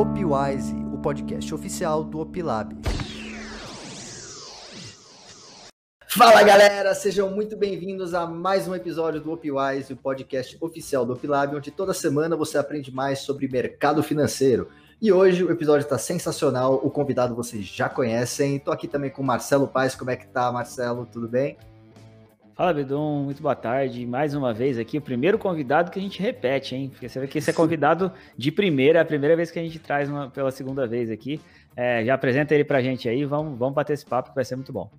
Opwise, o podcast oficial do Opilab. Fala galera, sejam muito bem-vindos a mais um episódio do Opwise, o podcast oficial do Opilab, onde toda semana você aprende mais sobre mercado financeiro. E hoje o episódio está sensacional, o convidado vocês já conhecem. Estou aqui também com o Marcelo Paes. Como é que tá, Marcelo? Tudo bem? Fala, Bedon, muito boa tarde. Mais uma vez aqui, o primeiro convidado que a gente repete, hein? Porque você vê que esse é convidado de primeira, é a primeira vez que a gente traz uma, pela segunda vez aqui. É, já apresenta ele pra gente aí, vamos, vamos bater esse papo que vai ser muito bom.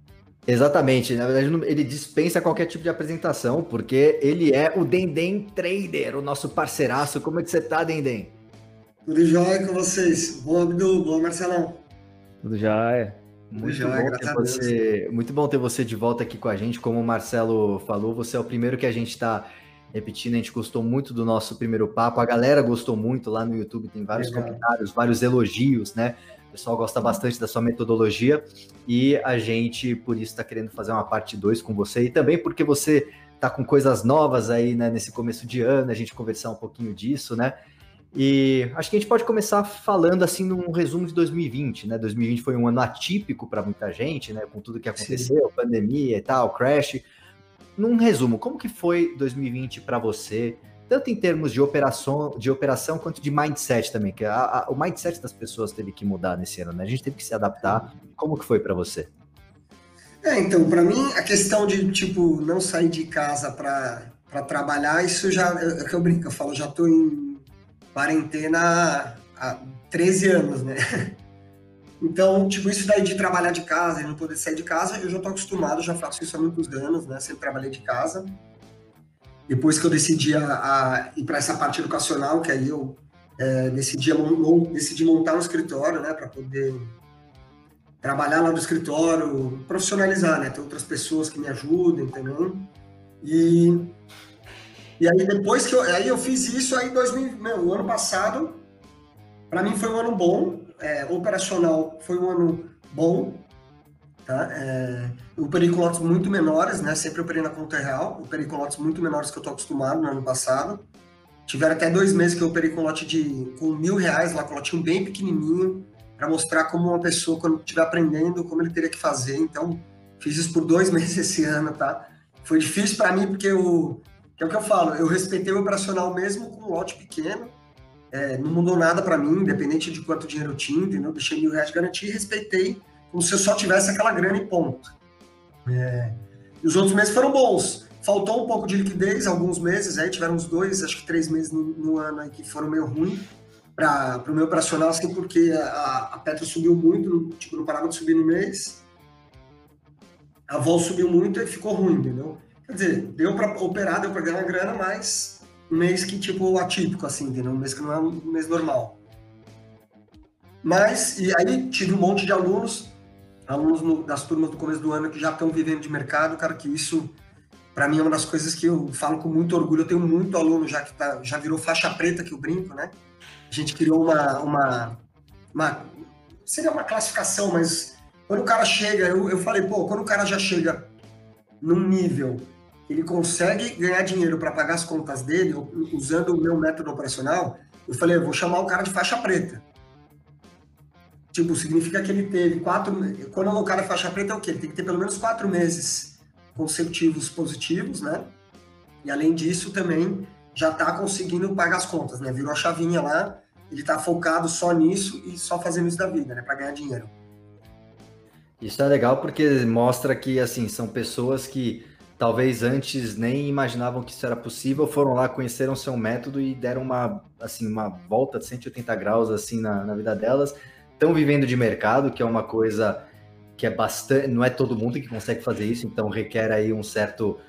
Exatamente, na verdade ele dispensa qualquer tipo de apresentação, porque ele é o Dendem Trader, o nosso parceiraço. Como é que você tá, Dendem? Tudo jóia com vocês? Boa, Abdu, boa, Marcelão. Tudo jóia. Muito, jóia, bom ter você, muito bom ter você de volta aqui com a gente. Como o Marcelo falou, você é o primeiro que a gente está repetindo. A gente gostou muito do nosso primeiro papo. A galera gostou muito lá no YouTube. Tem vários Legal. comentários, vários elogios, né? O pessoal gosta bastante da sua metodologia e a gente, por isso, está querendo fazer uma parte 2 com você e também porque você está com coisas novas aí né, nesse começo de ano, a gente conversar um pouquinho disso, né? E acho que a gente pode começar falando assim num resumo de 2020, né? 2020 foi um ano atípico para muita gente, né? Com tudo que aconteceu, Sim. pandemia e tal, crash. Num resumo, como que foi 2020 para você, tanto em termos de operação, de operação quanto de mindset também, que a, a, o mindset das pessoas teve que mudar nesse ano, né? A gente teve que se adaptar. Como que foi para você? É, então, para mim, a questão de, tipo, não sair de casa para trabalhar, isso já, é o que eu brinco, eu falo, já tô em quarentena há 13 anos, né? Então, tipo, isso daí de trabalhar de casa e não poder sair de casa, eu já tô acostumado, já faço isso há muitos anos, né? Sempre trabalhei de casa. Depois que eu decidi a, a ir para essa parte educacional, que aí eu é, decidi, decidi montar um escritório, né? Para poder trabalhar lá no escritório, profissionalizar, né? Ter outras pessoas que me ajudem também. E e aí depois que eu, aí eu fiz isso, aí 2000, meu, o ano passado, para mim foi um ano bom, é, operacional foi um ano bom, tá? É, eu operei com lotes muito menores, né? Sempre operei na conta real, eu operei com lotes muito menores que eu tô acostumado no ano passado. Tiveram até dois meses que eu operei com lote de com mil reais lá, com lotinho bem pequenininho, para mostrar como uma pessoa, quando estiver aprendendo, como ele teria que fazer. Então, fiz isso por dois meses esse ano, tá? Foi difícil para mim porque o que é o que eu falo, eu respeitei o operacional mesmo com um lote pequeno, é, não mudou nada para mim, independente de quanto dinheiro eu tinha, entendeu? Deixei mil reais de garantia e respeitei como se eu só tivesse aquela grana e ponto. É, e os outros meses foram bons. Faltou um pouco de liquidez, alguns meses, aí tiveram uns dois, acho que três meses no, no ano aí que foram meio ruins para o meu operacional, assim, porque a, a Petro subiu muito, tipo, não parava de subir no mês. A Vol subiu muito e ficou ruim, entendeu? Quer dizer, deu para operar, deu para ganhar grana, mas um mês que, tipo, atípico, assim, entendeu? Um mês que não é um mês normal. Mas, e aí tive um monte de alunos, alunos no, das turmas do começo do ano que já estão vivendo de mercado, cara, que isso, para mim, é uma das coisas que eu falo com muito orgulho. Eu tenho muito aluno já que tá, já virou faixa preta, que eu brinco, né? A gente criou uma, uma, uma seria uma classificação, mas quando o cara chega, eu, eu falei, pô, quando o cara já chega num nível ele consegue ganhar dinheiro para pagar as contas dele usando o meu método operacional, eu falei, eu vou chamar o cara de faixa preta. Tipo, significa que ele teve quatro. Quando o cara é faixa preta, é o quê? Ele tem que ter pelo menos quatro meses consecutivos positivos, né? E além disso, também já está conseguindo pagar as contas, né? Virou a chavinha lá, ele está focado só nisso e só fazendo isso da vida, né? Para ganhar dinheiro. Isso é legal porque mostra que, assim, são pessoas que talvez antes nem imaginavam que isso era possível, foram lá, conheceram seu método e deram uma, assim, uma volta de 180 graus assim na, na vida delas. Estão vivendo de mercado, que é uma coisa que é bastante, não é todo mundo que consegue fazer isso, então requer aí um certo,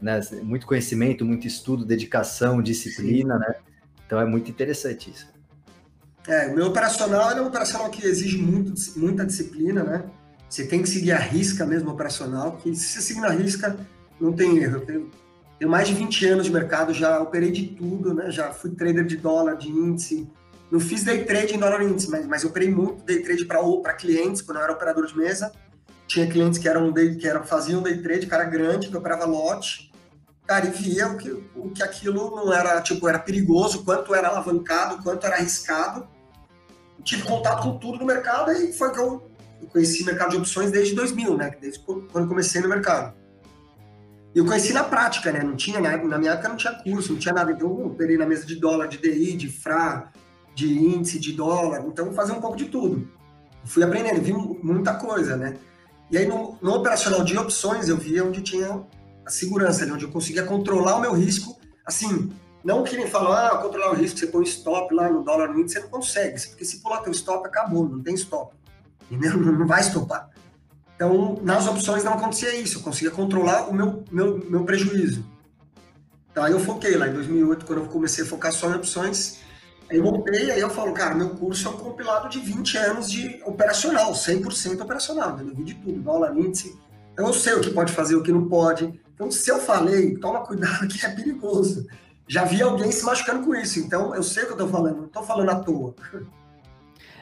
né, muito conhecimento, muito estudo, dedicação, disciplina, Sim. né? Então é muito interessante isso. É, o meu operacional é um operacional que exige muito, muita disciplina, né? Você tem que seguir a risca mesmo operacional, que se você seguir na risca, não tem erro. Eu tenho, tenho, mais de 20 anos de mercado, já operei de tudo, né? Já fui trader de dólar, de índice. Não fiz day trade em dólar índice, mas, mas operei muito day trade para clientes, quando eu era operador de mesa. Tinha clientes que eram day, que eram, faziam day trade, cara grande, que operava lote. Cara, e via o que, o que aquilo não era, tipo, era perigoso, quanto era alavancado, quanto era arriscado. tive contato com tudo no mercado e foi que eu, eu conheci o mercado de opções desde 2000, né? Desde quando comecei no mercado. Eu conheci na prática, né? Não tinha, na, minha época não tinha curso, não tinha nada. Então eu operei na mesa de dólar, de DI, de FRA, de índice, de dólar. Então fazia um pouco de tudo. Fui aprendendo, vi muita coisa, né? E aí no, no operacional de opções eu via onde tinha a segurança, né? onde eu conseguia controlar o meu risco, assim, não que nem falam, ah, controlar o risco, você põe stop lá no dólar no índice, você não consegue, porque se pular teu stop, acabou, não tem stop, entendeu? Não vai estopar. Então, nas opções não acontecia isso, eu conseguia controlar o meu, meu, meu prejuízo. Então, aí eu foquei lá em 2008, quando eu comecei a focar só em opções, aí eu voltei, aí eu falo, cara, meu curso é um compilado de 20 anos de operacional, 100% operacional, eu vi de tudo, dólar, índice, então eu sei o que pode fazer, o que não pode. Então, se eu falei, toma cuidado que é perigoso já vi alguém se machucando com isso, então eu sei o que eu tô falando, não tô falando à toa.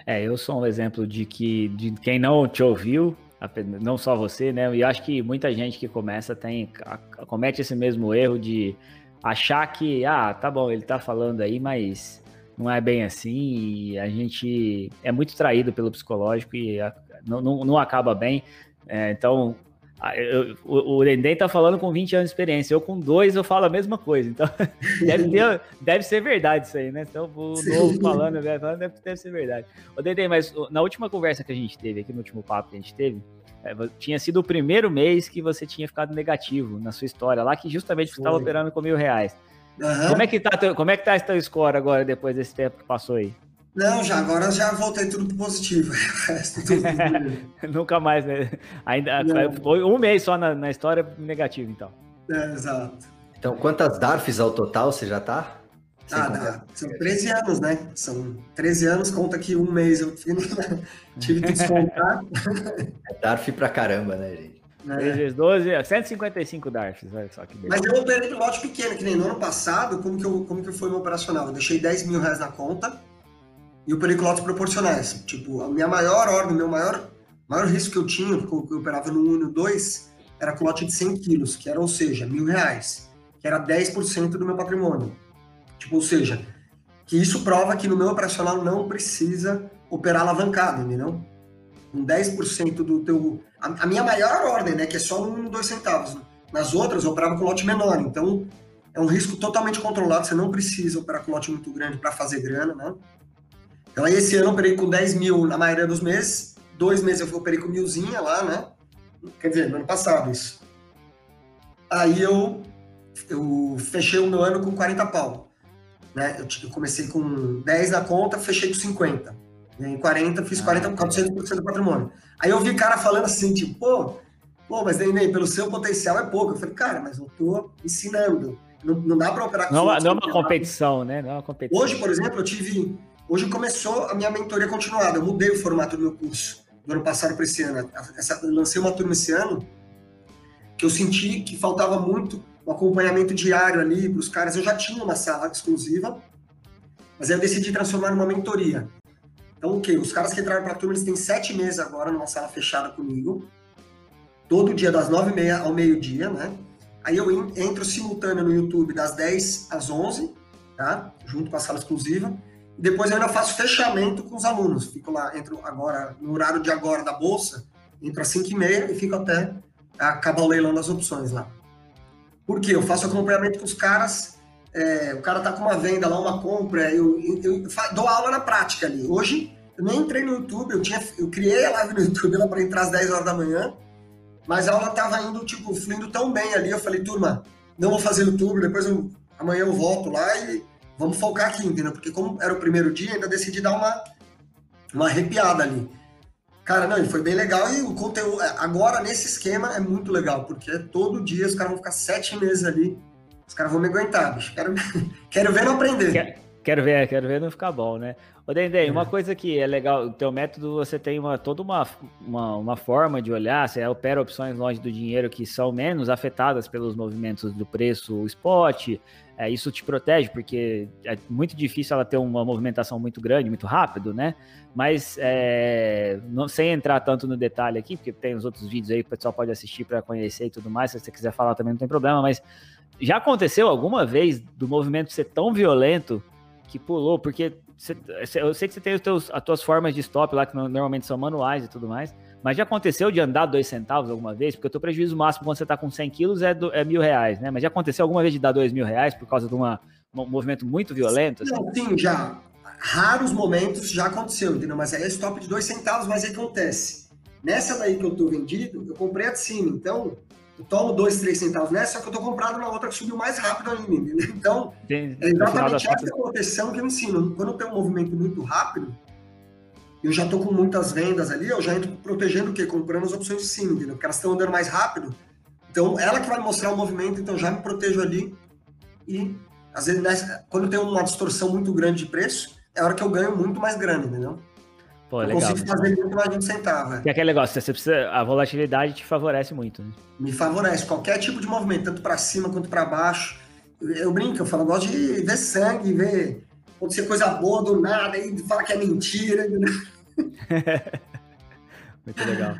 É, eu sou um exemplo de que de quem não te ouviu, não só você, né? E acho que muita gente que começa tem comete esse mesmo erro de achar que, ah, tá bom, ele tá falando aí, mas não é bem assim, e a gente é muito traído pelo psicológico e não, não, não acaba bem. É, então, eu, o, o Dendem tá falando com 20 anos de experiência, eu com dois eu falo a mesma coisa, então deve, ter, deve ser verdade isso aí, né? Então o novo falando, né? falando deve, deve ser verdade. Ô Dendem, mas na última conversa que a gente teve, aqui no último papo que a gente teve, é, tinha sido o primeiro mês que você tinha ficado negativo na sua história, lá que justamente você estava operando com mil reais. Uhum. Como, é que tá, como é que tá esse teu score agora, depois desse tempo que passou aí? Não, já agora já voltei tudo pro positivo. Nunca mais, né? Ainda foi um mês só na, na história negativo, então. É, exato. Então, quantas DARFs ao total você já tá? ah, não, são 13 anos, né? São 13 anos, conta que um mês eu tive que descontar. É DARF pra caramba, né, gente? É. 3 vezes 12, 155 DARFs, olha só que beleza. Mas eu operei de lote pequeno, que nem no ano passado, como que, eu, como que foi meu operacional? Eu deixei 10 mil reais na conta, e o periculotes proporcionais. Tipo, a minha maior ordem, meu maior, maior risco que eu tinha, que eu, operava no 1 e no 2, era com lote de 100 quilos, que era, ou seja, mil reais, que era 10% do meu patrimônio. Tipo, ou seja, que isso prova que no meu operacional não precisa operar alavancado, entendeu? Com 10% do teu... A, a, minha maior ordem, né, que é só no 1 e 2 centavos. Nas outras, eu operava com lote menor, então é um risco totalmente controlado, você não precisa operar com lote muito grande para fazer grana, né? Então, aí esse ano eu operei com 10 mil na maioria dos meses. Dois meses eu operei com milzinha lá, né? Quer dizer, no ano passado isso. Aí eu, eu fechei o meu ano com 40 pau. Né? Eu, comecei com 10 na conta, fechei com 50. Em 40, fiz 40, ah, 400% do patrimônio. Aí eu vi cara falando assim, tipo, pô, pô mas nem pelo seu potencial é pouco. Eu falei, cara, mas eu tô ensinando. Não, não dá para operar com Não, não é uma competição, né? Não é uma competição. Hoje, por exemplo, eu tive Hoje começou a minha mentoria continuada. Eu mudei o formato do meu curso do ano passado para esse ano. Essa, lancei uma turma esse ano que eu senti que faltava muito um acompanhamento diário ali para os caras. Eu já tinha uma sala exclusiva, mas aí eu decidi transformar numa mentoria. Então, o que? Os caras que entraram para a turma, eles têm sete meses agora numa sala fechada comigo, todo dia das nove e meia ao meio-dia, né? Aí eu entro simultâneo no YouTube das 10 às 11, tá? Junto com a sala exclusiva. Depois eu ainda faço fechamento com os alunos. Fico lá, entro agora, no horário de agora da bolsa, entro às 5 e meia e fico até acabar o leilão das opções lá. Por quê? Eu faço acompanhamento com os caras, é, o cara tá com uma venda lá, uma compra, eu, eu, eu, dou aula na prática ali. Hoje, eu nem entrei no YouTube, eu, tinha, eu criei a live no YouTube lá para entrar às 10 horas da manhã, mas a aula tava indo, tipo, fluindo tão bem ali, eu falei, turma, não vou fazer YouTube, depois eu, amanhã eu volto lá e vamos focar aqui, entendeu? Porque como era o primeiro dia, ainda decidi dar uma, uma arrepiada ali. Cara, não, foi bem legal e o conteúdo, é, agora nesse esquema é muito legal, porque todo dia os caras vão ficar sete meses ali, os caras vão me aguentar, bicho. Quero, quero ver não aprender. Quero, quero ver, quero ver não ficar bom, né? Ô, Dendem, é. uma coisa que é legal, o teu método, você tem uma, toda uma, uma, uma forma de olhar, você opera opções longe do dinheiro que são menos afetadas pelos movimentos do preço spot, é, isso te protege, porque é muito difícil ela ter uma movimentação muito grande, muito rápido, né? Mas é, não, sem entrar tanto no detalhe aqui, porque tem os outros vídeos aí que o pessoal pode assistir para conhecer e tudo mais, se você quiser falar também não tem problema, mas já aconteceu alguma vez do movimento ser tão violento que pulou, porque eu sei que você tem os teus, as tuas formas de stop lá, que normalmente são manuais e tudo mais, mas já aconteceu de andar dois centavos alguma vez? Porque o teu prejuízo máximo quando você está com 100 quilos é, do, é mil reais, né? Mas já aconteceu alguma vez de dar dois mil reais por causa de uma, um movimento muito violento? Assim? Não, sim, já. Raros momentos já aconteceu, entendeu? Mas aí é stop de dois centavos, mas aí acontece. Nessa daí que eu tô vendido, eu comprei a de cima, então tomo dois, três centavos nessa, só que eu tô comprado na outra que subiu mais rápido ainda, entendeu? Então, Tem, é exatamente essa proteção que eu ensino. Quando eu tenho um movimento muito rápido, eu já tô com muitas vendas ali, eu já entro protegendo o quê? Comprando as opções de cima, entendeu? Porque elas estão andando mais rápido. Então, ela que vai mostrar o movimento, então já me protejo ali. E, às vezes, nessa, quando tem uma distorção muito grande de preço, é a hora que eu ganho muito mais grana, entendeu? Pô, eu legal, consigo fazer muito mais de um centavo. É. E aquele negócio, você precisa, a volatilidade te favorece muito. Né? Me favorece, qualquer tipo de movimento, tanto para cima quanto para baixo. Eu, eu, brinco, eu falo, eu gosto de ver sangue, ver acontecer coisa boa do nada, e fala que é mentira. muito legal.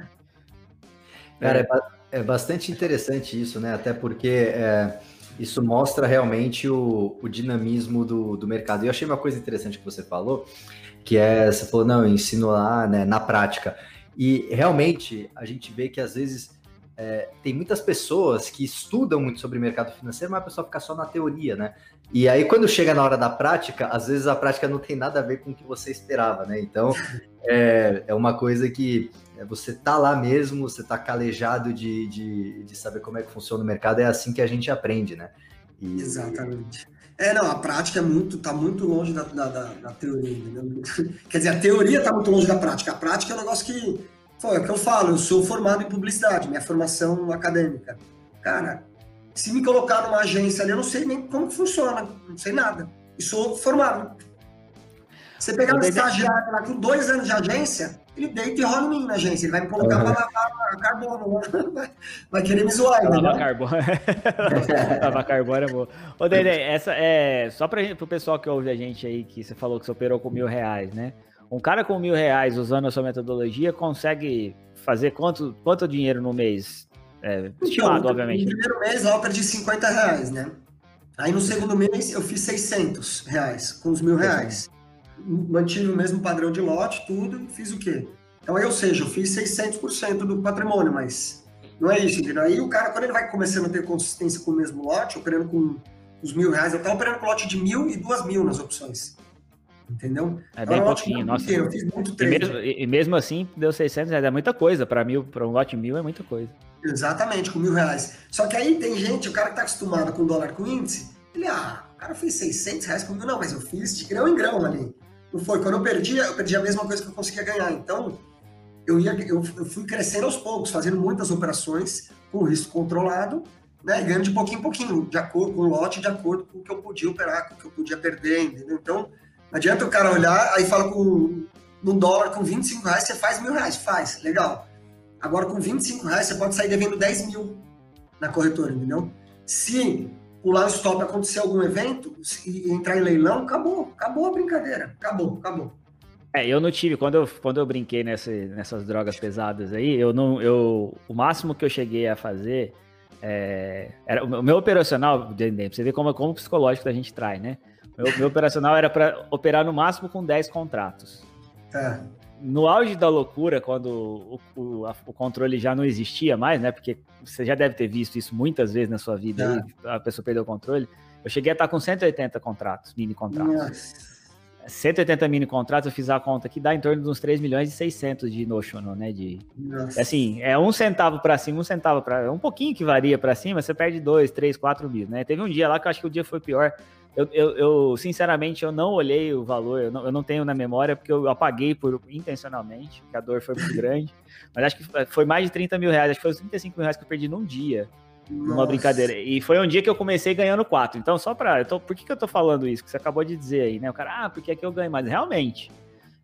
Cara, é, é, bastante interessante isso, né? Até porque é, isso mostra realmente o, o dinamismo do, do mercado. E eu achei uma coisa interessante que você falou, que é, você falou, não, ensino lá né, na prática. E realmente a gente vê que às vezes é, tem muitas pessoas que estudam muito sobre mercado financeiro, mas a pessoa fica só na teoria, né? E aí, quando chega na hora da prática, às vezes a prática não tem nada a ver com o que você esperava, né? Então, é, é uma coisa que é, você tá lá mesmo, você tá calejado de, de, de saber como é que funciona o mercado, é assim que a gente aprende, né? E, Exatamente. É, não, a prática é muito, tá muito longe da, da, da, teoria, entendeu? Quer dizer, a teoria tá muito longe da prática. A prática é um negócio que, foi, é o que eu falo, eu sou formado em publicidade, minha formação acadêmica. Cara, se me colocar numa agência ali, eu não sei nem como funciona, não sei nada. E sou formado. Você pegar um estagiário lá com dois anos de agência, ele deita e rola em mim na agência. Ele vai me colocar uhum. para lavar carbono. Vai, vai querer me zoar. Lavar carbono. lavar carbono é bom. Ô, Dede, essa é só para o pessoal que ouve a gente aí, que você falou que você operou com mil reais, né? Um cara com mil reais usando a sua metodologia consegue fazer quanto, quanto dinheiro no mês? É, estimado, então, obviamente. No primeiro mês, outra de 50 reais, né? Aí no segundo mês eu fiz 600 reais com os mil reais mantive o mesmo padrão de lote, tudo, fiz o quê? Então, aí, ou seja, eu fiz 600% do patrimônio, mas não é isso, entendeu? Aí o cara, quando ele vai começando a ter consistência com o mesmo lote, operando com os mil reais, eu estava operando com lote de mil e duas mil nas opções. Entendeu? É bem pouquinho, nossa. Inteiro, eu fiz muito trade. E mesmo, e mesmo assim, deu 600 reais, é muita coisa. Para mil, para um lote mil é muita coisa. Exatamente, com mil reais. Só que aí tem gente, o cara que tá acostumado com dólar com índice, ele, ah, o cara fez 600 reais com mil, não, mas eu fiz de grão em grão ali. Não foi. Quando eu perdia, eu perdi a mesma coisa que eu conseguia ganhar. Então, eu, ia, eu, fui crescendo aos poucos, fazendo muitas operações com risco controlado, né? Ganhando de pouquinho em pouquinho, de acordo com o lote, de acordo com o que eu podia operar, com o que eu podia perder, entendeu? Então, não adianta o cara olhar, aí fala com num dólar com 25 reais, você faz mil reais. Faz, legal. Agora, com 25 reais, você pode sair devendo 10 mil na corretora, entendeu? Se pular o stop, acontecer algum evento e entrar em leilão, acabou, acabou a brincadeira, acabou, acabou. É, eu não tive, quando eu, quando eu brinquei nessa, nessas drogas pesadas aí, eu não, eu, o máximo que eu cheguei a fazer, é, era, o meu operacional, você vê como, como psicológico a gente trai, né? Meu, meu operacional era para operar no máximo com 10 contratos. É no auge da loucura, quando o, o, a, o, controle já não existia mais, né? Porque você já deve ter visto isso muitas vezes na sua vida, é. a pessoa perdeu o controle. Eu cheguei a estar com 180 contratos, mini contratos. Nossa. 180 mini contratos, eu fiz a conta que dá em torno de uns 3 milhões e 600 de notional, né? De, Nossa. assim, é um centavo para cima, um centavo para. É um pouquinho que varia para cima, você perde 2, 3, 4 mil, né? Teve um dia lá que eu acho que o dia foi pior. Eu, eu, eu, sinceramente, eu não olhei o valor, eu não, eu não, tenho na memória, porque eu apaguei por, intencionalmente, porque a dor foi muito grande. Mas acho que foi mais de 30 mil reais, acho que foi os 35 mil reais que eu perdi num dia. Nossa. Numa brincadeira. E foi um dia que eu comecei ganhando 4. Então, só pra. Tô, por que, que eu tô falando isso? Que você acabou de dizer aí, né? O cara, ah, porque aqui eu ganho mais. Realmente.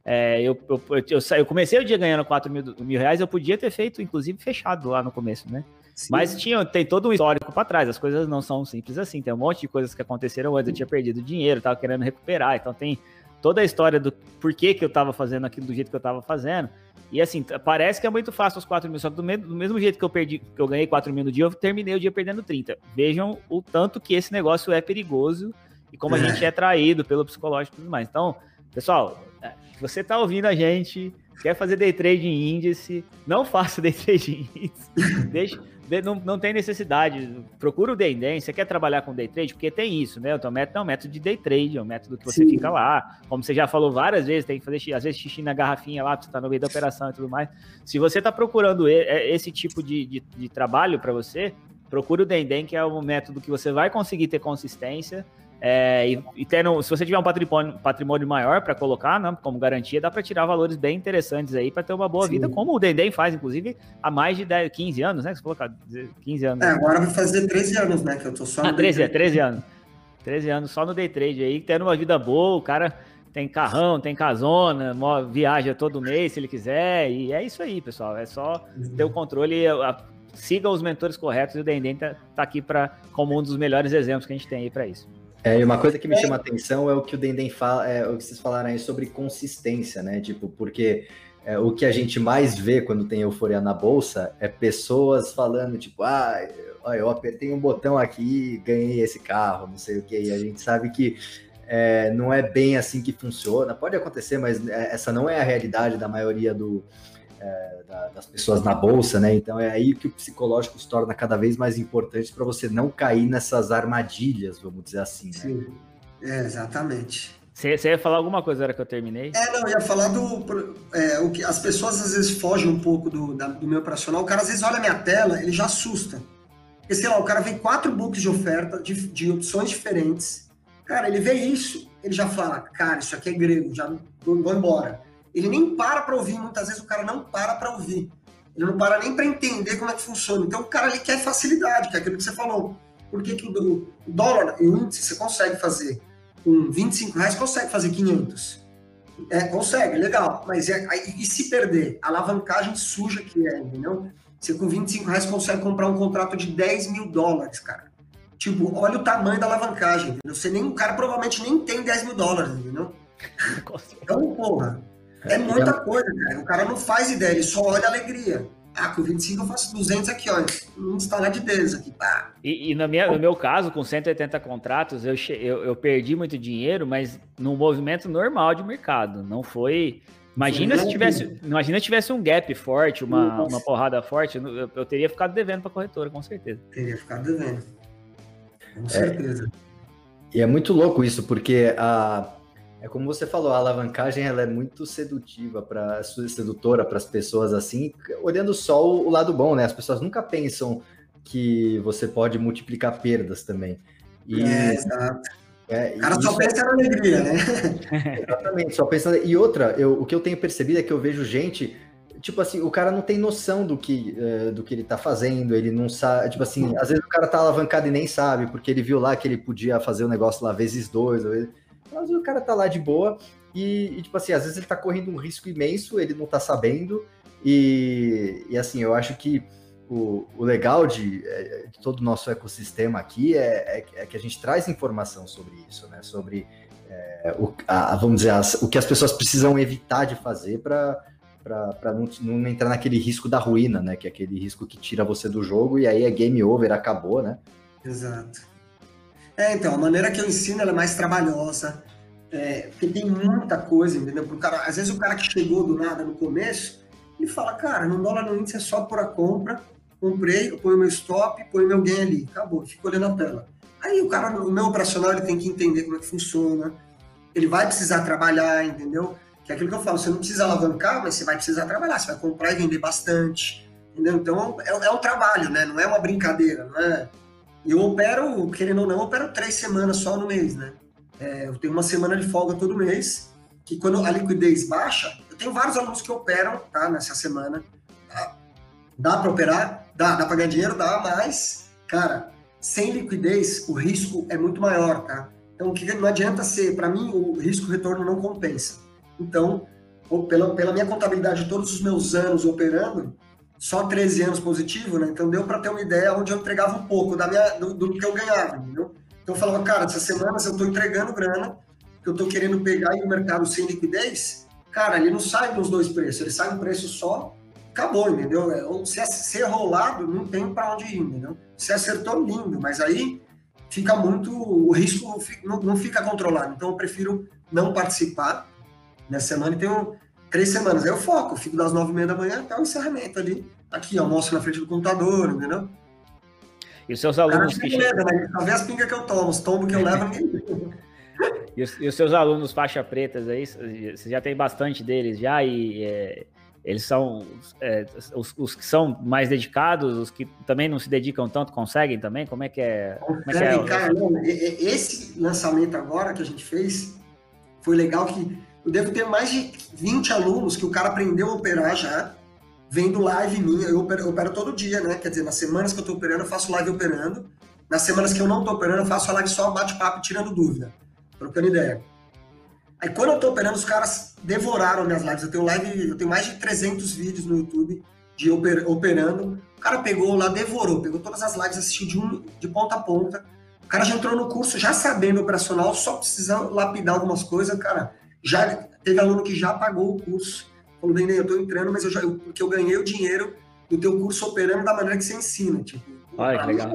É, eu, eu, eu, eu, comecei o dia ganhando 4 mil, mil reais, eu podia ter feito, inclusive, fechado lá no começo, né? Sim. Mas tinha, tem todo um histórico para trás, as coisas não são simples assim, tem um monte de coisas que aconteceram antes, eu tinha perdido dinheiro, tava querendo recuperar, então tem toda a história do porquê que eu tava fazendo aquilo do jeito que eu tava fazendo. E assim, parece que é muito fácil os 4 mil, só que do mesmo, do mesmo jeito que eu perdi, que eu ganhei 4 mil no dia, eu terminei o dia perdendo 30. Vejam o tanto que esse negócio é perigoso e como a é. gente é traído pelo psicológico e tudo mais. Então, Pessoal, é, você está ouvindo a gente, quer fazer day trade em índice, não faça day trade em índice. Deixa, não, não tem necessidade. Procura o Dendem. Você quer trabalhar com day trade? Porque tem isso, né? O teu método é um método de day trade, é um método que você Sim. fica lá. Como você já falou várias vezes, tem que fazer às vezes xixi na garrafinha lá, você tá no meio da operação e tudo mais. Se você tá procurando é, esse tipo de, de, de trabalho para você, procure o Dendem, que é um método que você vai conseguir ter consistência é, e, e tendo, se você tiver um patrimônio, patrimônio maior para colocar, né, como garantia, dá para tirar valores bem interessantes aí para ter uma boa Sim. vida, como o Dendem faz, inclusive, há mais de 10, 15 anos, né? Você colocar 15 anos. É, agora vai fazer 13 anos, né? Que eu tô só no ah, 13, é, 13 anos. 13 anos só no day trade aí, tendo uma vida boa, o cara tem carrão, tem casona, viaja todo mês se ele quiser, e é isso aí, pessoal. É só ter o controle, a, siga os mentores corretos e o Dendem tá, tá aqui para como um dos melhores exemplos que a gente tem aí para isso. É, e uma coisa que me chama a atenção é o que o Dendem fala, é o que vocês falaram aí sobre consistência, né? Tipo, porque é, o que a gente mais vê quando tem euforia na bolsa é pessoas falando, tipo, ah, eu apertei um botão aqui ganhei esse carro, não sei o que. E a gente sabe que é, não é bem assim que funciona. Pode acontecer, mas é, essa não é a realidade da maioria do, é, da, das pessoas na bolsa, né? Então é aí que o psicológico se torna cada vez mais importante para você não cair nessas armadilhas, vamos dizer assim. Né? Sim, é, exatamente. Você, ia falar alguma coisa era que eu terminei? É, não, eu ia falar do. É, o que as pessoas às vezes fogem um pouco do, da, do meu operacional. O cara às vezes olha a minha tela, ele já assusta. Porque, sei lá, o cara vê quatro books de oferta, de, de opções diferentes. Cara, ele vê isso, ele já fala, cara, isso aqui é grego, já vou, vou embora. Ele nem para para ouvir, muitas vezes o cara não para para ouvir. Ele não para nem para entender como é que funciona. Então o cara ele quer facilidade, que é aquilo que você falou. Por que, que o, dólar e o índice você consegue fazer com 25 reais, consegue fazer 500? É, consegue, legal. Mas é, e se perder? A alavancagem suja que é, entendeu? Você com 25 reais consegue comprar um contrato de 10 mil dólares, cara. Tipo, olha o tamanho da alavancagem, entendeu? Você nem, o cara provavelmente nem tem 10 mil dólares, entendeu? Então, porra, é muita coisa, cara. O cara não faz ideia, ele só olha a alegria. Ah, com 25 eu faço 200 aqui, ó. Um instalar de dedos aqui, pá. E, e no, minha, no meu caso, com 180 contratos, eu, eu, eu perdi muito dinheiro, mas num movimento normal de mercado. Não foi. Imagina se tivesse, imagina se tivesse um gap forte, uma, uma porrada forte, eu, eu teria ficado devendo para a corretora, com certeza. Teria ficado devendo. Com é. certeza. É, e é muito louco isso, porque a, é como você falou, a alavancagem ela é muito sedutiva para sedutora para as pessoas assim, olhando só o, lado bom, né? As pessoas nunca pensam que você pode multiplicar perdas também. E, é, exato. É, o cara só pensa na alegria, né? Exatamente, só pensando. E outra, eu, o que eu tenho percebido é que eu vejo gente, tipo assim, o cara não tem noção do que, uh, do que ele tá fazendo, ele não sabe, tipo assim, às vezes o cara tá alavancado e nem sabe, porque ele viu lá que ele podia fazer o um negócio lá vezes dois, vezes mas o cara tá lá de boa e, e, tipo assim, às vezes ele tá correndo um risco imenso, ele não tá sabendo. E, e assim, eu acho que o, o legal de, é, de, todo o nosso ecossistema aqui é, é, é, que a gente traz informação sobre isso, né? Sobre é, o, a, vamos dizer, as, o que as pessoas precisam evitar de fazer para não, não, entrar naquele risco da ruína, né? Que é aquele risco que tira você do jogo e aí é game over, acabou, né? Exato. É, então, a maneira que eu ensino é mais trabalhosa, é, porque tem muita coisa, entendeu? Pro cara, às vezes o cara que chegou do nada no começo, ele fala, cara, no dólar no índice é só por a compra, comprei, eu ponho meu stop, ponho meu gain ali, acabou, fico olhando a tela. Aí o cara, o meu operacional, ele tem que entender como é que funciona, ele vai precisar trabalhar, entendeu? Que é aquilo que eu falo, você não precisa alavancar, mas você vai precisar trabalhar, você vai comprar e vender bastante, entendeu? Então é, é um trabalho, né? Não é uma brincadeira, não é eu opero, querendo ou não, opero três semanas só no mês, né? É, eu tenho uma semana de folga todo mês, que quando a liquidez baixa, eu tenho vários alunos que operam, tá, nessa semana. Tá? Dá para operar? Dá, dá para ganhar dinheiro? Dá, mas, cara, sem liquidez, o risco é muito maior, tá? Então, que não adianta ser, para mim, o risco-retorno não compensa. Então, pela, pela minha contabilidade, todos os meus anos operando, só 13 anos positivo, né? Então deu para ter uma ideia onde eu entregava um pouco da minha, do, do, que eu ganhava, entendeu? Então eu falava, cara, essas semanas eu estou entregando grana, que eu estou querendo pegar e o mercado sem liquidez, cara, ele não sai nos dois preços, ele sai um preço só, acabou, entendeu? É, se, é, se errou lado, não tem para onde ir, entendeu? Se acertou, lindo, mas aí fica muito, o risco não, fica controlado, então eu prefiro não participar, Minha semana tem um, três semanas. Aí eu foco, eu fico das nove e meia da manhã até o encerramento ali. Aqui, almoço na frente do computador, entendeu? E os seus alunos que chegam... né? Só vê as pingas que eu tomo, os tombos que eu levo, ninguém e os, e os, seus alunos faixa pretas aí, você já tem bastante deles já e é, eles são é, os, os, que são mais dedicados, os que também não se dedicam tanto, conseguem também? Como é que é? É, que é? Cara, esse lançamento agora que a gente fez foi legal que eu devo ter mais de 20 alunos que o cara aprendeu a operar já, vendo live minha, eu opero, eu opero todo dia, né? Quer dizer, nas semanas que eu tô operando, eu faço live operando. Nas semanas que eu não tô operando, eu faço a live só bate-papo tirando dúvida, trocando ideia. Aí quando eu tô operando, os caras devoraram minhas lives. Eu tenho live, eu tenho mais de 300 vídeos no YouTube de oper, operando. O cara pegou lá, devorou, pegou todas as lives, assistiu de, um, de ponta a ponta. O cara já entrou no curso já sabendo operacional, só precisando lapidar algumas coisas, cara. Já teve aluno que já pagou o curso. Falou, Nenê, eu tô entrando, mas eu já, eu, porque eu ganhei o dinheiro do teu curso operando da maneira que você ensina. Tipo, Olha, que legal.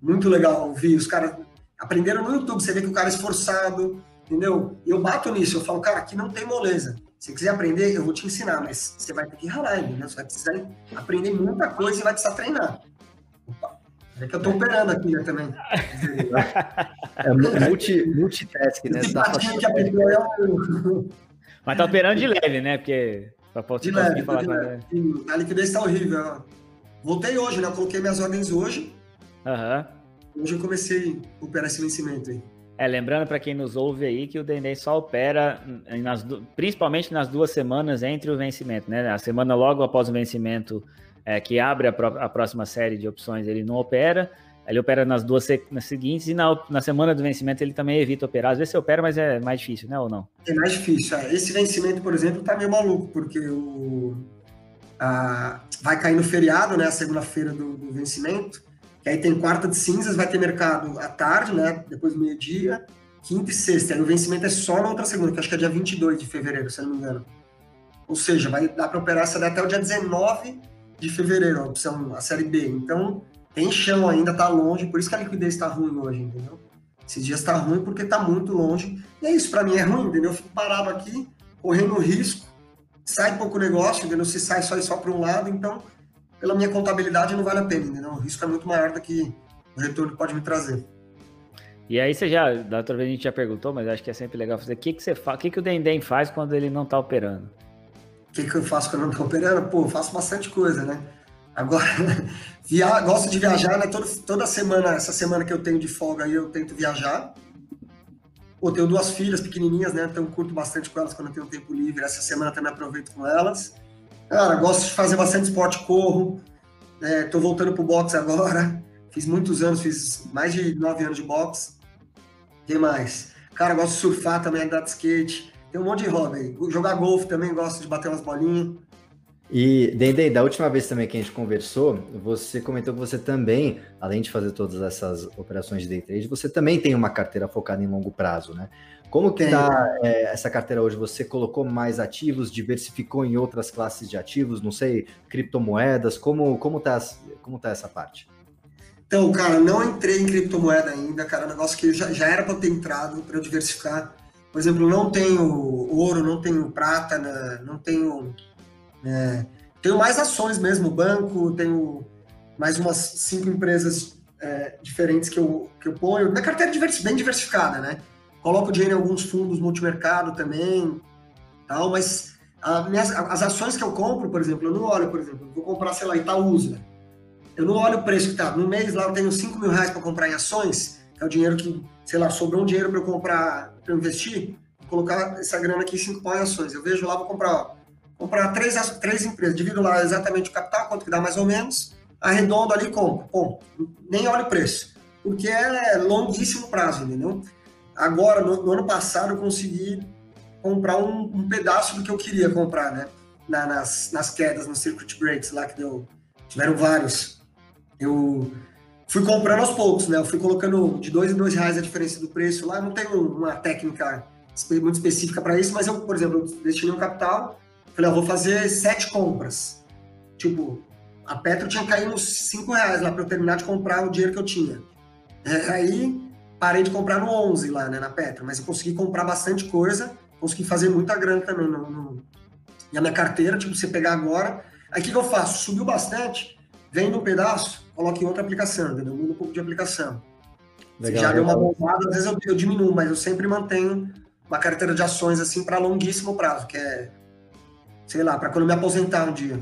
Muito legal ouvir. Os caras aprenderam no YouTube, você vê que o cara é esforçado, entendeu? E eu bato nisso, eu falo, cara, aqui não tem moleza. Se quiser aprender, eu vou te ensinar, mas você vai ter que ralar, entendeu? Você vai precisar aprender muita coisa e vai precisar treinar. É que eu tô operando aqui né, também. É multi, multitask, né? Dá pra... é Mas tá operando de leve, né? Porque pra de leve, falar de leve. A liquidez tá horrível. Voltei hoje, né? Eu coloquei minhas ordens hoje. Aham. Uhum. Hoje eu comecei a operar esse vencimento aí. É, lembrando para quem nos ouve aí que o Dendê só opera nas, principalmente nas duas semanas entre o vencimento, né? A semana logo após o vencimento é, que abre a, a, próxima série de opções, ele não opera. Ele opera nas duas nas seguintes e na, na semana do vencimento ele também evita operar. Às vezes você opera, mas é mais difícil, né? Ou não? É mais difícil. É. Esse vencimento, por exemplo, tá meio maluco, porque o, a, vai cair no feriado, né? A segunda-feira do, do vencimento. E aí tem quarta de cinzas, vai ter mercado à tarde, né? Depois do meio-dia, quinta e sexta. Aí o vencimento é só na outra segunda, que acho que é dia 22 de fevereiro, se eu não me engano. Ou seja, vai dar para operar essa até o dia 19 de fevereiro, a opção, a série B. Então, tem chão ainda, tá longe, por isso que a liquidez está ruim hoje, entendeu? Esses dias está ruim porque está muito longe. E é isso, para mim é ruim, entendeu? Eu fico parado aqui, correndo risco, sai pouco negócio, entendeu? Se sai só e só para um lado, então pela minha contabilidade não vale a pena, entendeu? O risco é muito maior do que o retorno pode me trazer. E aí você já, da outra vez a gente já perguntou, mas acho que é sempre legal fazer. O que, que você faz? O que, que o Dendem faz quando ele não está operando? O que, que eu faço quando eu não estou operando? Pô, eu faço bastante coisa, né? Agora, via... gosto de viajar, né? Toda, toda semana, essa semana que eu tenho de folga aí, eu tento viajar. Pô, tenho duas filhas pequenininhas, né? Então curto bastante com elas quando eu tenho tempo livre. Essa semana também aproveito com elas. Cara, gosto de fazer bastante esporte, corro. É, tô voltando pro boxe agora. Fiz muitos anos, fiz mais de nove anos de boxe. O que mais? Cara, gosto de surfar também, andar de skate. Tem um monte de hobby. Jogar golfe também, gosto de bater umas bolinhas. E, Dendê, da última vez também que a gente conversou, você comentou que você também, além de fazer todas essas operações de day trade, você também tem uma carteira focada em longo prazo, né? Como que está é, essa carteira hoje? Você colocou mais ativos, diversificou em outras classes de ativos, não sei, criptomoedas, como, como, tá, como tá essa parte? Então, cara, não entrei em criptomoeda ainda, cara, é um negócio que já, já era para ter entrado, para eu diversificar. Por exemplo, não tenho ouro, não tenho prata, né? não tenho... É, tenho mais ações mesmo, banco, tenho mais umas cinco empresas é, diferentes que eu, que eu ponho. Minha carteira é bem diversificada, né? coloco dinheiro em alguns fundos multimercado também, tal, mas minhas, as ações que eu compro, por exemplo, eu não olho, por exemplo, vou comprar, sei lá, Itaúsa. Eu não olho o preço que tá. No mês lá eu tenho 5 mil reais para comprar em ações, é o dinheiro que, sei lá, sobrou um dinheiro para eu comprar, para eu investir, colocar essa grana aqui em 5 pau em ações. Eu vejo lá, vou comprar, ó, comprar três, três empresas, divido lá exatamente o capital, quanto que dá mais ou menos, arredondo ali e compro. Bom, nem olho o preço, porque é longuíssimo prazo, entendeu? Agora, no, no ano passado, eu consegui comprar um, um, pedaço do que eu queria comprar, né? Na, nas, nas quedas, no circuit breaks lá que deu. Tiveram vários. Eu fui comprando aos poucos, né? Eu fui colocando de dois em dois reais a diferença do preço lá. Eu não tenho uma técnica muito específica para isso, mas eu, por exemplo, destinei um capital, falei, eu vou fazer sete compras. Tipo, a Petro tinha caído uns cinco reais lá para eu terminar de comprar o dinheiro que eu tinha. É, aí parei de comprar no 11 lá, né, na Petra, mas eu consegui comprar bastante coisa, consegui fazer muita grana também no, no, na minha carteira, tipo, você pegar agora, aí o que, que eu faço? Subiu bastante, vendo um pedaço, coloco em outra aplicação, entendeu? Muda um pouco de aplicação. Legal, já deu uma bombada, às vezes eu, eu diminuo, mas eu sempre mantenho uma carteira de ações assim para longuíssimo prazo, que é, sei lá, para quando eu me aposentar um dia.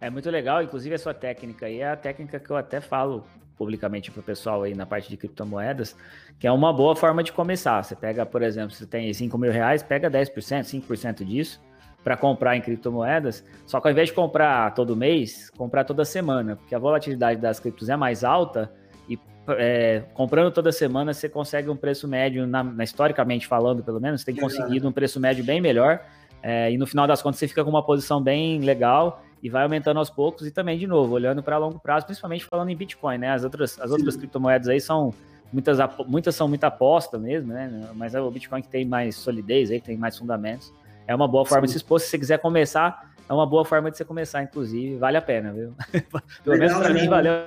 É muito legal, inclusive a sua técnica aí é a técnica que eu até falo publicamente para o pessoal aí na parte de criptomoedas, que é uma boa forma de começar. Você pega, por exemplo, você tem 5 mil reais, pega 10%, 5% disso para comprar em criptomoedas, só que ao invés de comprar todo mês, comprar toda semana, porque a volatilidade das criptos é mais alta e é, comprando toda semana você consegue um preço médio, na, na, historicamente falando pelo menos, você tem conseguido um preço médio bem melhor é, e no final das contas você fica com uma posição bem legal e vai aumentando aos poucos e também, de novo, olhando para longo prazo, principalmente falando em Bitcoin, né? As outras, as outras criptomoedas aí são muitas, muitas são muita aposta mesmo, né? Mas é o Bitcoin que tem mais solidez aí, tem mais fundamentos. É uma boa forma Sim. de se expor. Se você quiser começar, é uma boa forma de você começar, inclusive. Vale a pena, viu? Pelo menos para mim, valeu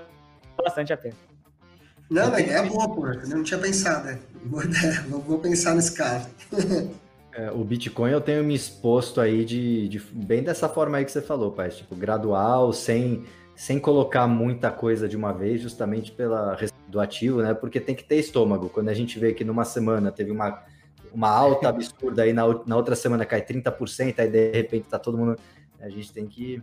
bastante a pena. Não, mas é boa, pô. Eu não tinha pensado. Né? Vou, vou pensar nesse cara. É, o Bitcoin eu tenho me exposto aí de, de, bem dessa forma aí que você falou, pai, tipo gradual, sem sem colocar muita coisa de uma vez, justamente pela do ativo, né? Porque tem que ter estômago. Quando a gente vê que numa semana teve uma, uma alta absurda aí na, na outra semana cai 30%, aí de repente tá todo mundo, a gente tem que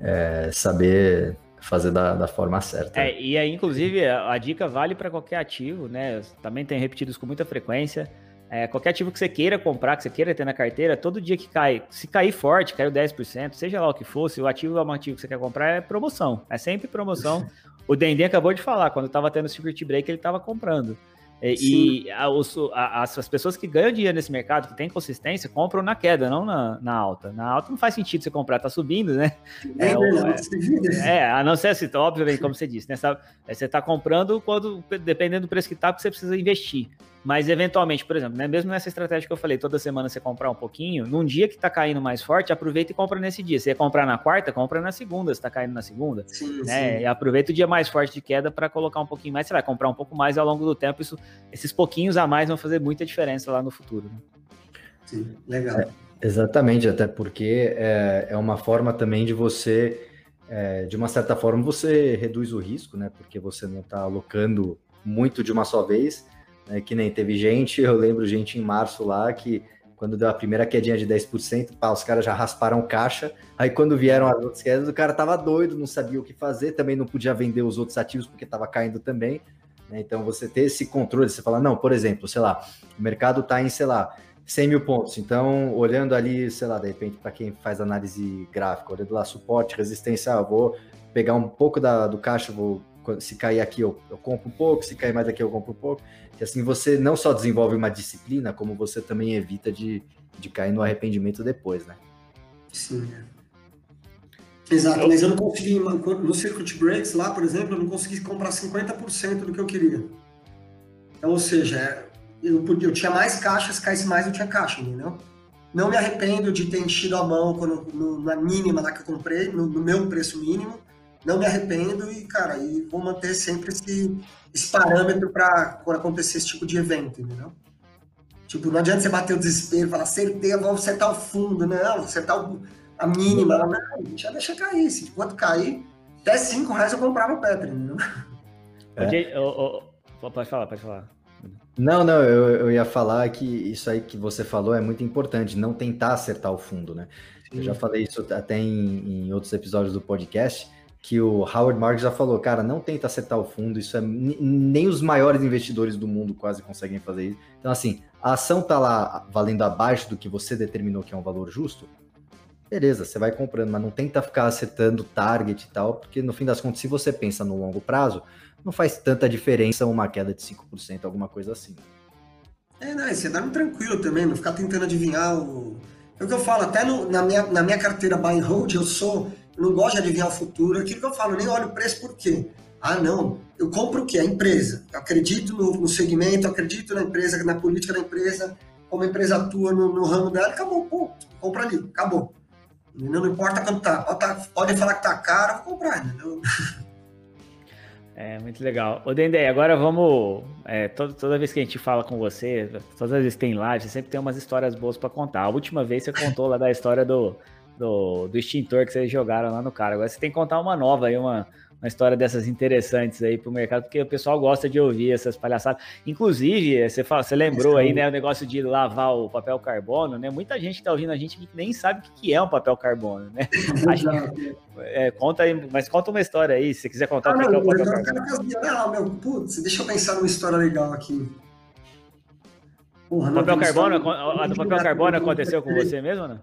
é, saber fazer da, da forma certa. É, e aí, inclusive, a, a dica vale para qualquer ativo, né? também tem repetidos com muita frequência. É, qualquer ativo que você queira comprar, que você queira ter na carteira, todo dia que cai, se cair forte, caiu 10%, seja lá o que fosse, o ativo é um ativo que você quer comprar é promoção. É sempre promoção. o Dendê acabou de falar, quando estava tendo o circuit break, ele estava comprando. E, e a, a, as, pessoas que ganham dinheiro nesse mercado, que tem consistência, compram na queda, não na, na alta. Na alta não faz sentido você comprar, tá subindo, né? É, é, é, a não ser assim, obviamente, como você disse, né? Você tá comprando quando, dependendo do preço que tá, porque você precisa investir. Mas eventualmente, por exemplo, né, mesmo nessa estratégia que eu falei, toda semana você comprar um pouquinho, num dia que tá caindo mais forte, aproveita e compra nesse dia. Você ia comprar na quarta, compra na segunda, se tá caindo na segunda. Sim, né? Sim. E aproveita o dia mais forte de queda para colocar um pouquinho mais, você vai comprar um pouco mais ao longo do tempo. Isso, esses pouquinhos a mais vão fazer muita diferença lá no futuro. Né? Sim, legal. É, exatamente, até porque é, é uma forma também de você, é, de uma certa forma, você reduz o risco, né? Porque você não está alocando muito de uma só vez né, que nem teve gente, eu lembro gente em março lá que quando deu a primeira quedinha de 10%, pá, os caras já rasparam caixa. Aí quando vieram as outras quedas, o cara tava doido, não sabia o que fazer, também não podia vender os outros ativos porque tava caindo também. Né? Então você ter esse controle, você fala, não, por exemplo, sei lá, o mercado tá em, sei lá, 100 mil pontos. Então, olhando ali, sei lá, de repente, para quem faz análise gráfica, olhando lá suporte, resistência, ah, vou pegar um pouco da, do caixa, vou se cair aqui eu, eu compro um pouco, se cair mais aqui eu compro um pouco. E assim você não só desenvolve uma disciplina, como você também evita de, de cair no arrependimento depois, né? Sim. Exato, mas eu não consegui, no Circuit Breaks lá, por exemplo, eu não consegui comprar 50% do que eu queria. Então, ou seja, eu, eu tinha mais caixas, caísse mais eu tinha caixa, entendeu? Não me arrependo de ter enchido a mão quando, no, na mínima lá que eu comprei, no, no meu preço mínimo, não me arrependo e, cara, e vou manter sempre esse, esse parâmetro para quando acontecer esse tipo de evento, entendeu? Tipo, não adianta você bater o desespero, falar, acertei, vou acertar o fundo, não, acertar o, a mínima, não, já deixa cair, se quanto cair, até 5 reais eu comprava o Petri, entendeu? É. Oh, oh, pode falar, pode falar. Não, não, eu, eu ia falar que isso aí que você falou é muito importante, não tentar acertar o fundo, né? Sim. Eu já falei isso até em, em outros episódios do podcast, que o Howard Marks já falou, cara, não tenta acertar o fundo, isso é nem os maiores investidores do mundo quase conseguem fazer isso. Então, assim, a ação tá lá valendo abaixo do que você determinou que é um valor justo, beleza, você vai comprando, mas não tenta ficar acertando target e tal, porque no fim das contas, se você pensa no longo prazo, não faz tanta diferença uma queda de 5%, alguma coisa assim. É, não, você dá tranquilo também, não ficar tentando adivinhar o. É o que eu falo, até no, na, minha, na minha carteira buy and hold, eu sou não gosto de adivinhar o futuro. Aquilo que eu falo, nem olho o preço por quê? Ah, não, eu compro o quê? A empresa. Eu acredito no, no segmento, acredito na empresa, na política da empresa, como a empresa atua no, no ramo dela, acabou, pô, compra ali, acabou. Não, não importa quanto tá. Pode, tá, pode falar que tá caro, vou comprar, entendeu? É, muito legal. Ô, Dendê, agora vamos. É, toda, toda vez que a gente fala com você, todas as vezes que tem live, você sempre tem umas histórias boas para contar. A última vez você contou lá da história do, do, do extintor que vocês jogaram lá no cara. Agora você tem que contar uma nova aí, uma, uma história dessas interessantes aí pro mercado, porque o pessoal gosta de ouvir essas palhaçadas. Inclusive, você, fala, você lembrou aí, né, o negócio de lavar o papel carbono, né? Muita gente que tá ouvindo a gente que nem sabe o que é um papel carbono, né? Gente, é, conta aí, mas conta uma história aí, se você quiser contar ah, o que, não, é o papel carbono. Não, meu, putz, deixa eu pensar numa história legal aqui. Porra, papel carbono, a do papel carbono aconteceu com você mesmo, né?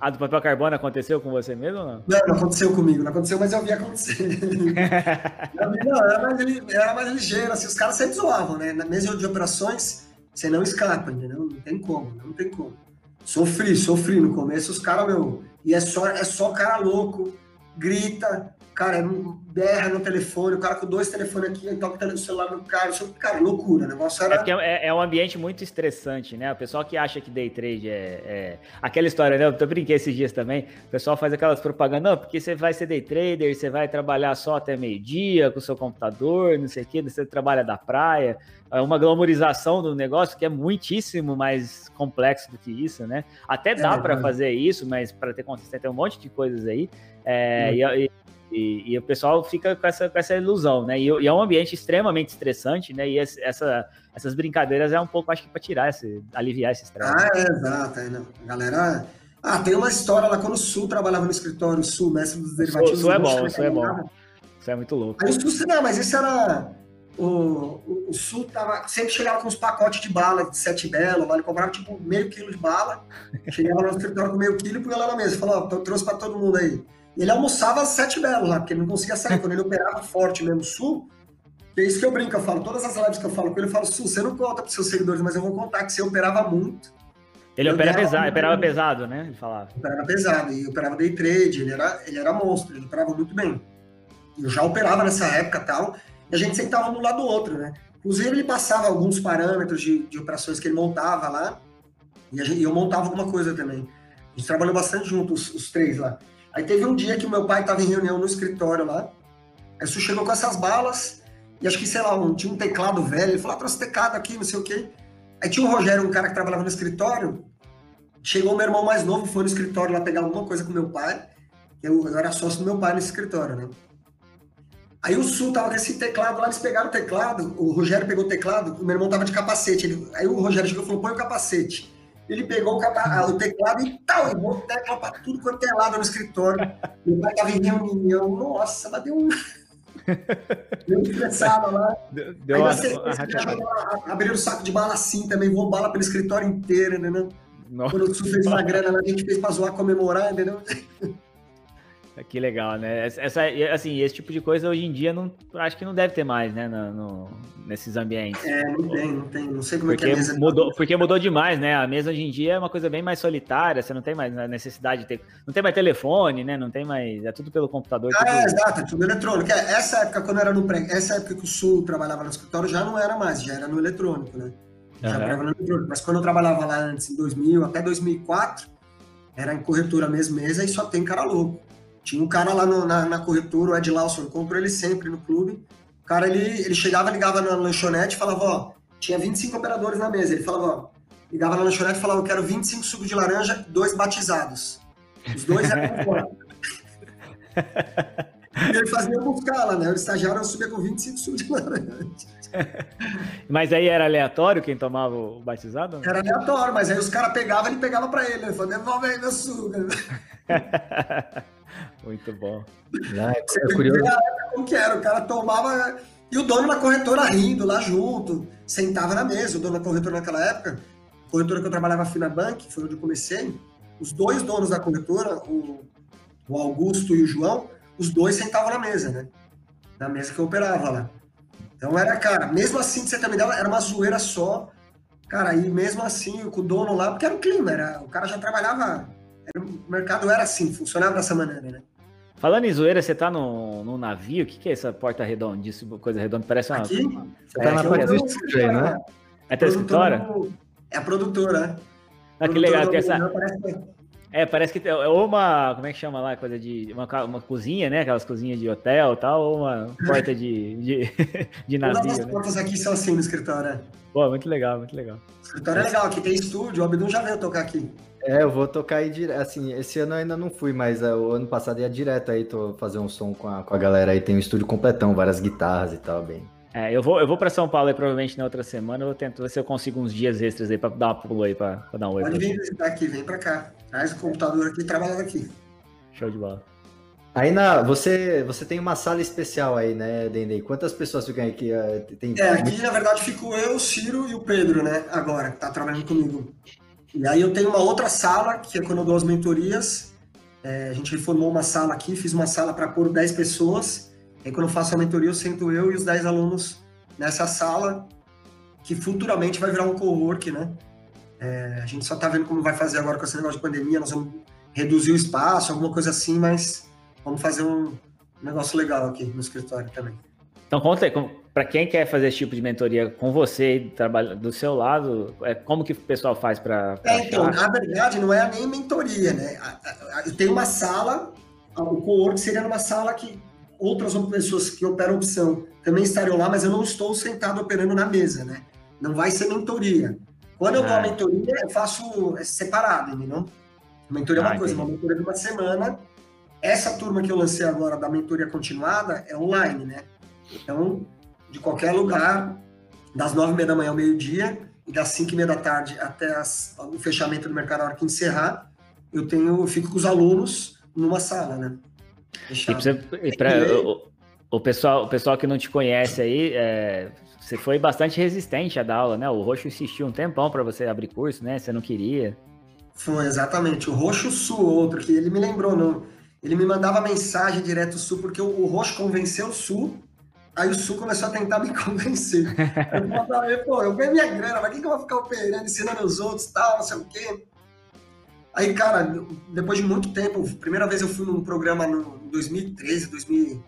A do papel carbono aconteceu com você mesmo ou não? Não, não aconteceu comigo, não aconteceu, mas eu vi acontecer. não, era mais, era mais ligeiro, assim, os caras sempre zoavam, né? Na mesa de operações, você não escapa, entendeu? Não tem como, não tem como. Sofri, sofri no começo, os caras, meu, e é só, é só cara louco, grita, cara, é berra no telefone, o cara com dois telefones aqui, toca o celular no cara, isso, cara, loucura, o negócio era... É, é, é, um ambiente muito estressante, né? O pessoal que acha que day trade é, é... aquela história, né? Eu brinquei esses dias também, o pessoal faz aquelas propagandas, não, porque você vai ser day trader, você vai trabalhar só até meio-dia com o seu computador, não sei o quê, você trabalha da praia, é uma glamorização do negócio que é muitíssimo mais complexo do que isso, né? Até dá é, para fazer isso, mas para ter consistência tem um monte de coisas aí. É, e, e, e, o pessoal fica com essa, com essa ilusão, né? E, e, é um ambiente extremamente estressante, né? E essa, essas brincadeiras é um pouco, acho que, para tirar esse, aliviar esse estresse. Ah, é, exato. É, a galera. Ah, tem uma história lá quando o Sul trabalhava no escritório, o Sul, mestre dos derivativos. Sul, Sul é bom, Sul é bom. Isso é muito louco. Aí o Sul, não, mas esse era. O, o, o, Sul tava, sempre chegava com uns pacotes de bala de sete belo, lá ele comprava tipo meio quilo de bala, chegava no escritório com meio quilo e punha lá na mesa. Falou, ó, trouxe para todo mundo aí. Ele almoçava às sete belos lá, porque ele não conseguia sair. Quando ele operava forte mesmo sul, é isso que eu brinco, eu falo, todas as lives que eu falo com ele, eu falo, Sul, você não conta para seus seguidores, mas eu vou contar que você operava muito. Ele opera pesado, operava pesado, né? Ele falava. Operava pesado, e operava day trade, ele era, ele era monstro, ele operava muito bem. Eu já operava nessa época tal, e a gente sempre estava um lado do outro, né? Inclusive, ele passava alguns parâmetros de, de operações que ele montava lá, e, gente, e, eu montava alguma coisa também. A gente trabalhou bastante juntos, os, os três lá. Aí teve um dia que meu pai estava em reunião no escritório lá. Aí o chegou com essas balas e acho que, sei lá, um, tinha um teclado velho. Ele falou, ah, trouxe teclado aqui, não sei o quê. Aí tinha o Rogério, um cara que trabalhava no escritório. Chegou meu irmão mais novo, foi no escritório lá pegar alguma coisa com meu pai. Eu, eu era sócio do meu pai nesse escritório, né? Aí o Sul tava com esse teclado lá, eles pegaram o teclado, o Rogério pegou o teclado, o meu irmão tava de capacete. Ele, aí o Rogério chegou e falou, põe o capacete. Ele pegou o, capa, o teclado e tal, e botou tecla para tudo quanto é lado no escritório. Meu pai estava em reunião, nossa, mas deu um. Deu estressado lá. Deu, deu Aí você, você abriu o saco de bala assim também, voou bala pelo escritório inteiro, entendeu? Nossa. Quando Sul fez uma grana, a gente fez para zoar, comemorar, entendeu? Que legal, né? Essa, assim, esse tipo de coisa hoje em dia não, acho que não deve ter mais, né? No, no nesses ambientes. É, não tem, não tem. Não sei como porque é que é a mesa. Mudou, porque mudou demais, né? A mesa hoje em dia é uma coisa bem mais solitária, você não tem mais necessidade de ter. Não tem mais telefone, né? Não tem mais. É tudo pelo computador. Ah, tudo... é, exato, é tudo eletrônico. É, essa época, quando era no pré, essa época que o Sul trabalhava no escritório, já não era mais, já era no eletrônico, né? Já uhum. no eletrônico. Mas quando eu trabalhava lá antes, em 2000 até 2004, era em corretora mesmo, mesa e só tem cara louco. Tinha um cara lá no, na, na, corretora, o Ed Lawson, encontrou ele sempre no clube. O cara, ele, ele chegava, ligava na lanchonete e falava, ó, tinha 25 operadores na mesa. Ele falava, ó, ligava na lanchonete e falava, eu quero 25 sucos de laranja, dois batizados. Os dois eram fora. e ele fazia lá, né? O estagiário subia com 25 sucos de laranja. Mas aí era aleatório quem tomava o batizado? Era aleatório, mas aí os caras pegavam, ele pegava pra ele. Ele falou, devolve aí meu suco. Muito bom. Ah, é curioso. Como que era? O cara tomava. E o dono da corretora rindo lá junto, sentava na mesa. O dono da corretora naquela época, corretora que eu trabalhava, a Finabank, foi onde eu comecei. Os dois donos da corretora, o, o Augusto e o João, os dois sentavam na mesa, né? Na mesa que eu operava lá. Então era, cara, mesmo assim, você também dava, era uma zoeira só. Cara, e mesmo assim, com o dono lá, porque era o clima, era, o cara já trabalhava o mercado era assim, funcionava dessa maneira, né? Falando em zoeira, você tá no, no navio? O que, que é essa porta redonda? Isso, coisa redonda? Parece uma. Aqui? Você tá é, na parte do estúdio né? É a escritória? É a produtora. Ah, que legal. Tem essa, É, parece que é uma, como é que chama lá, coisa de, uma, uma cozinha, né, aquelas cozinhas de hotel e tal, ou uma porta de, de, de navio, Todas as né? portas aqui são assim no escritório. É. Pô, muito legal, muito legal. O escritório é legal, aqui tem estúdio, o Abdul já veio tocar aqui. É, eu vou tocar aí direto. Assim, esse ano eu ainda não fui, mas uh, o ano passado ia direto aí, tô fazer um som com a, com a galera aí. Tem um estúdio completão, várias guitarras e tal, bem. É, eu vou, eu vou para São Paulo aí, provavelmente na outra semana. Eu vou tentar ver se eu consigo uns dias extras aí para dar uma pulo aí, para dar um oi. Pode vir visitar aqui, vem para cá. Traz o computador aqui e trabalha aqui. Show de bola. Aí na, você, você tem uma sala especial aí, né, Dendê? Quantas pessoas ficam aqui? Eh, tem... É, aqui na verdade fico eu, o Ciro e o Pedro, né? Agora, que tá trabalhando comigo. E aí eu tenho uma outra sala, que é quando eu dou as mentorias. É, a gente reformou uma sala aqui, fiz uma sala para pôr 10 pessoas. Aí quando eu faço a mentoria, eu sento eu e os 10 alunos nessa sala, que futuramente vai virar um co-work, né? É, a gente só está vendo como vai fazer agora com esse negócio de pandemia, nós vamos reduzir o espaço, alguma coisa assim, mas vamos fazer um negócio legal aqui no escritório também. Então conta aí, para quem quer fazer esse tipo de mentoria com você, trabalho do seu lado, é, como que o pessoal faz para. É, então, na verdade, não é nem mentoria, né? Tem uma sala, o co-work seria numa sala que outras pessoas que operam opção também estariam lá, mas eu não estou sentado operando na mesa, né? Não vai ser mentoria. Quando eu dou a é. mentoria, eu faço é separado, entendeu? mentoria é uma ah, coisa, entendi. uma mentoria de uma semana. Essa turma que eu lancei agora da mentoria continuada é online, né? Então, de qualquer lugar, das nove e meia da manhã ao meio-dia e das cinco e meia da tarde até as, o fechamento do mercado, a hora que encerrar, eu tenho, eu fico com os alunos numa sala, né? E pra, o, o, pessoal, o pessoal que não te conhece aí, é, você foi bastante resistente a dar aula, né? O Roxo insistiu um tempão para você abrir curso, né? Você não queria. Foi, exatamente. O Roxo Sul, outro, que ele me lembrou, não. Ele me mandava mensagem direto Sul, porque o, o Roxo convenceu o Sul Aí o Sul começou a tentar me convencer. Eu falei, pô, eu ganhei minha grana, mas quem que eu vou ficar operando, ensinando os outros tal, não sei o quê. Aí, cara, depois de muito tempo, primeira vez eu fui num programa no 2013, 2000,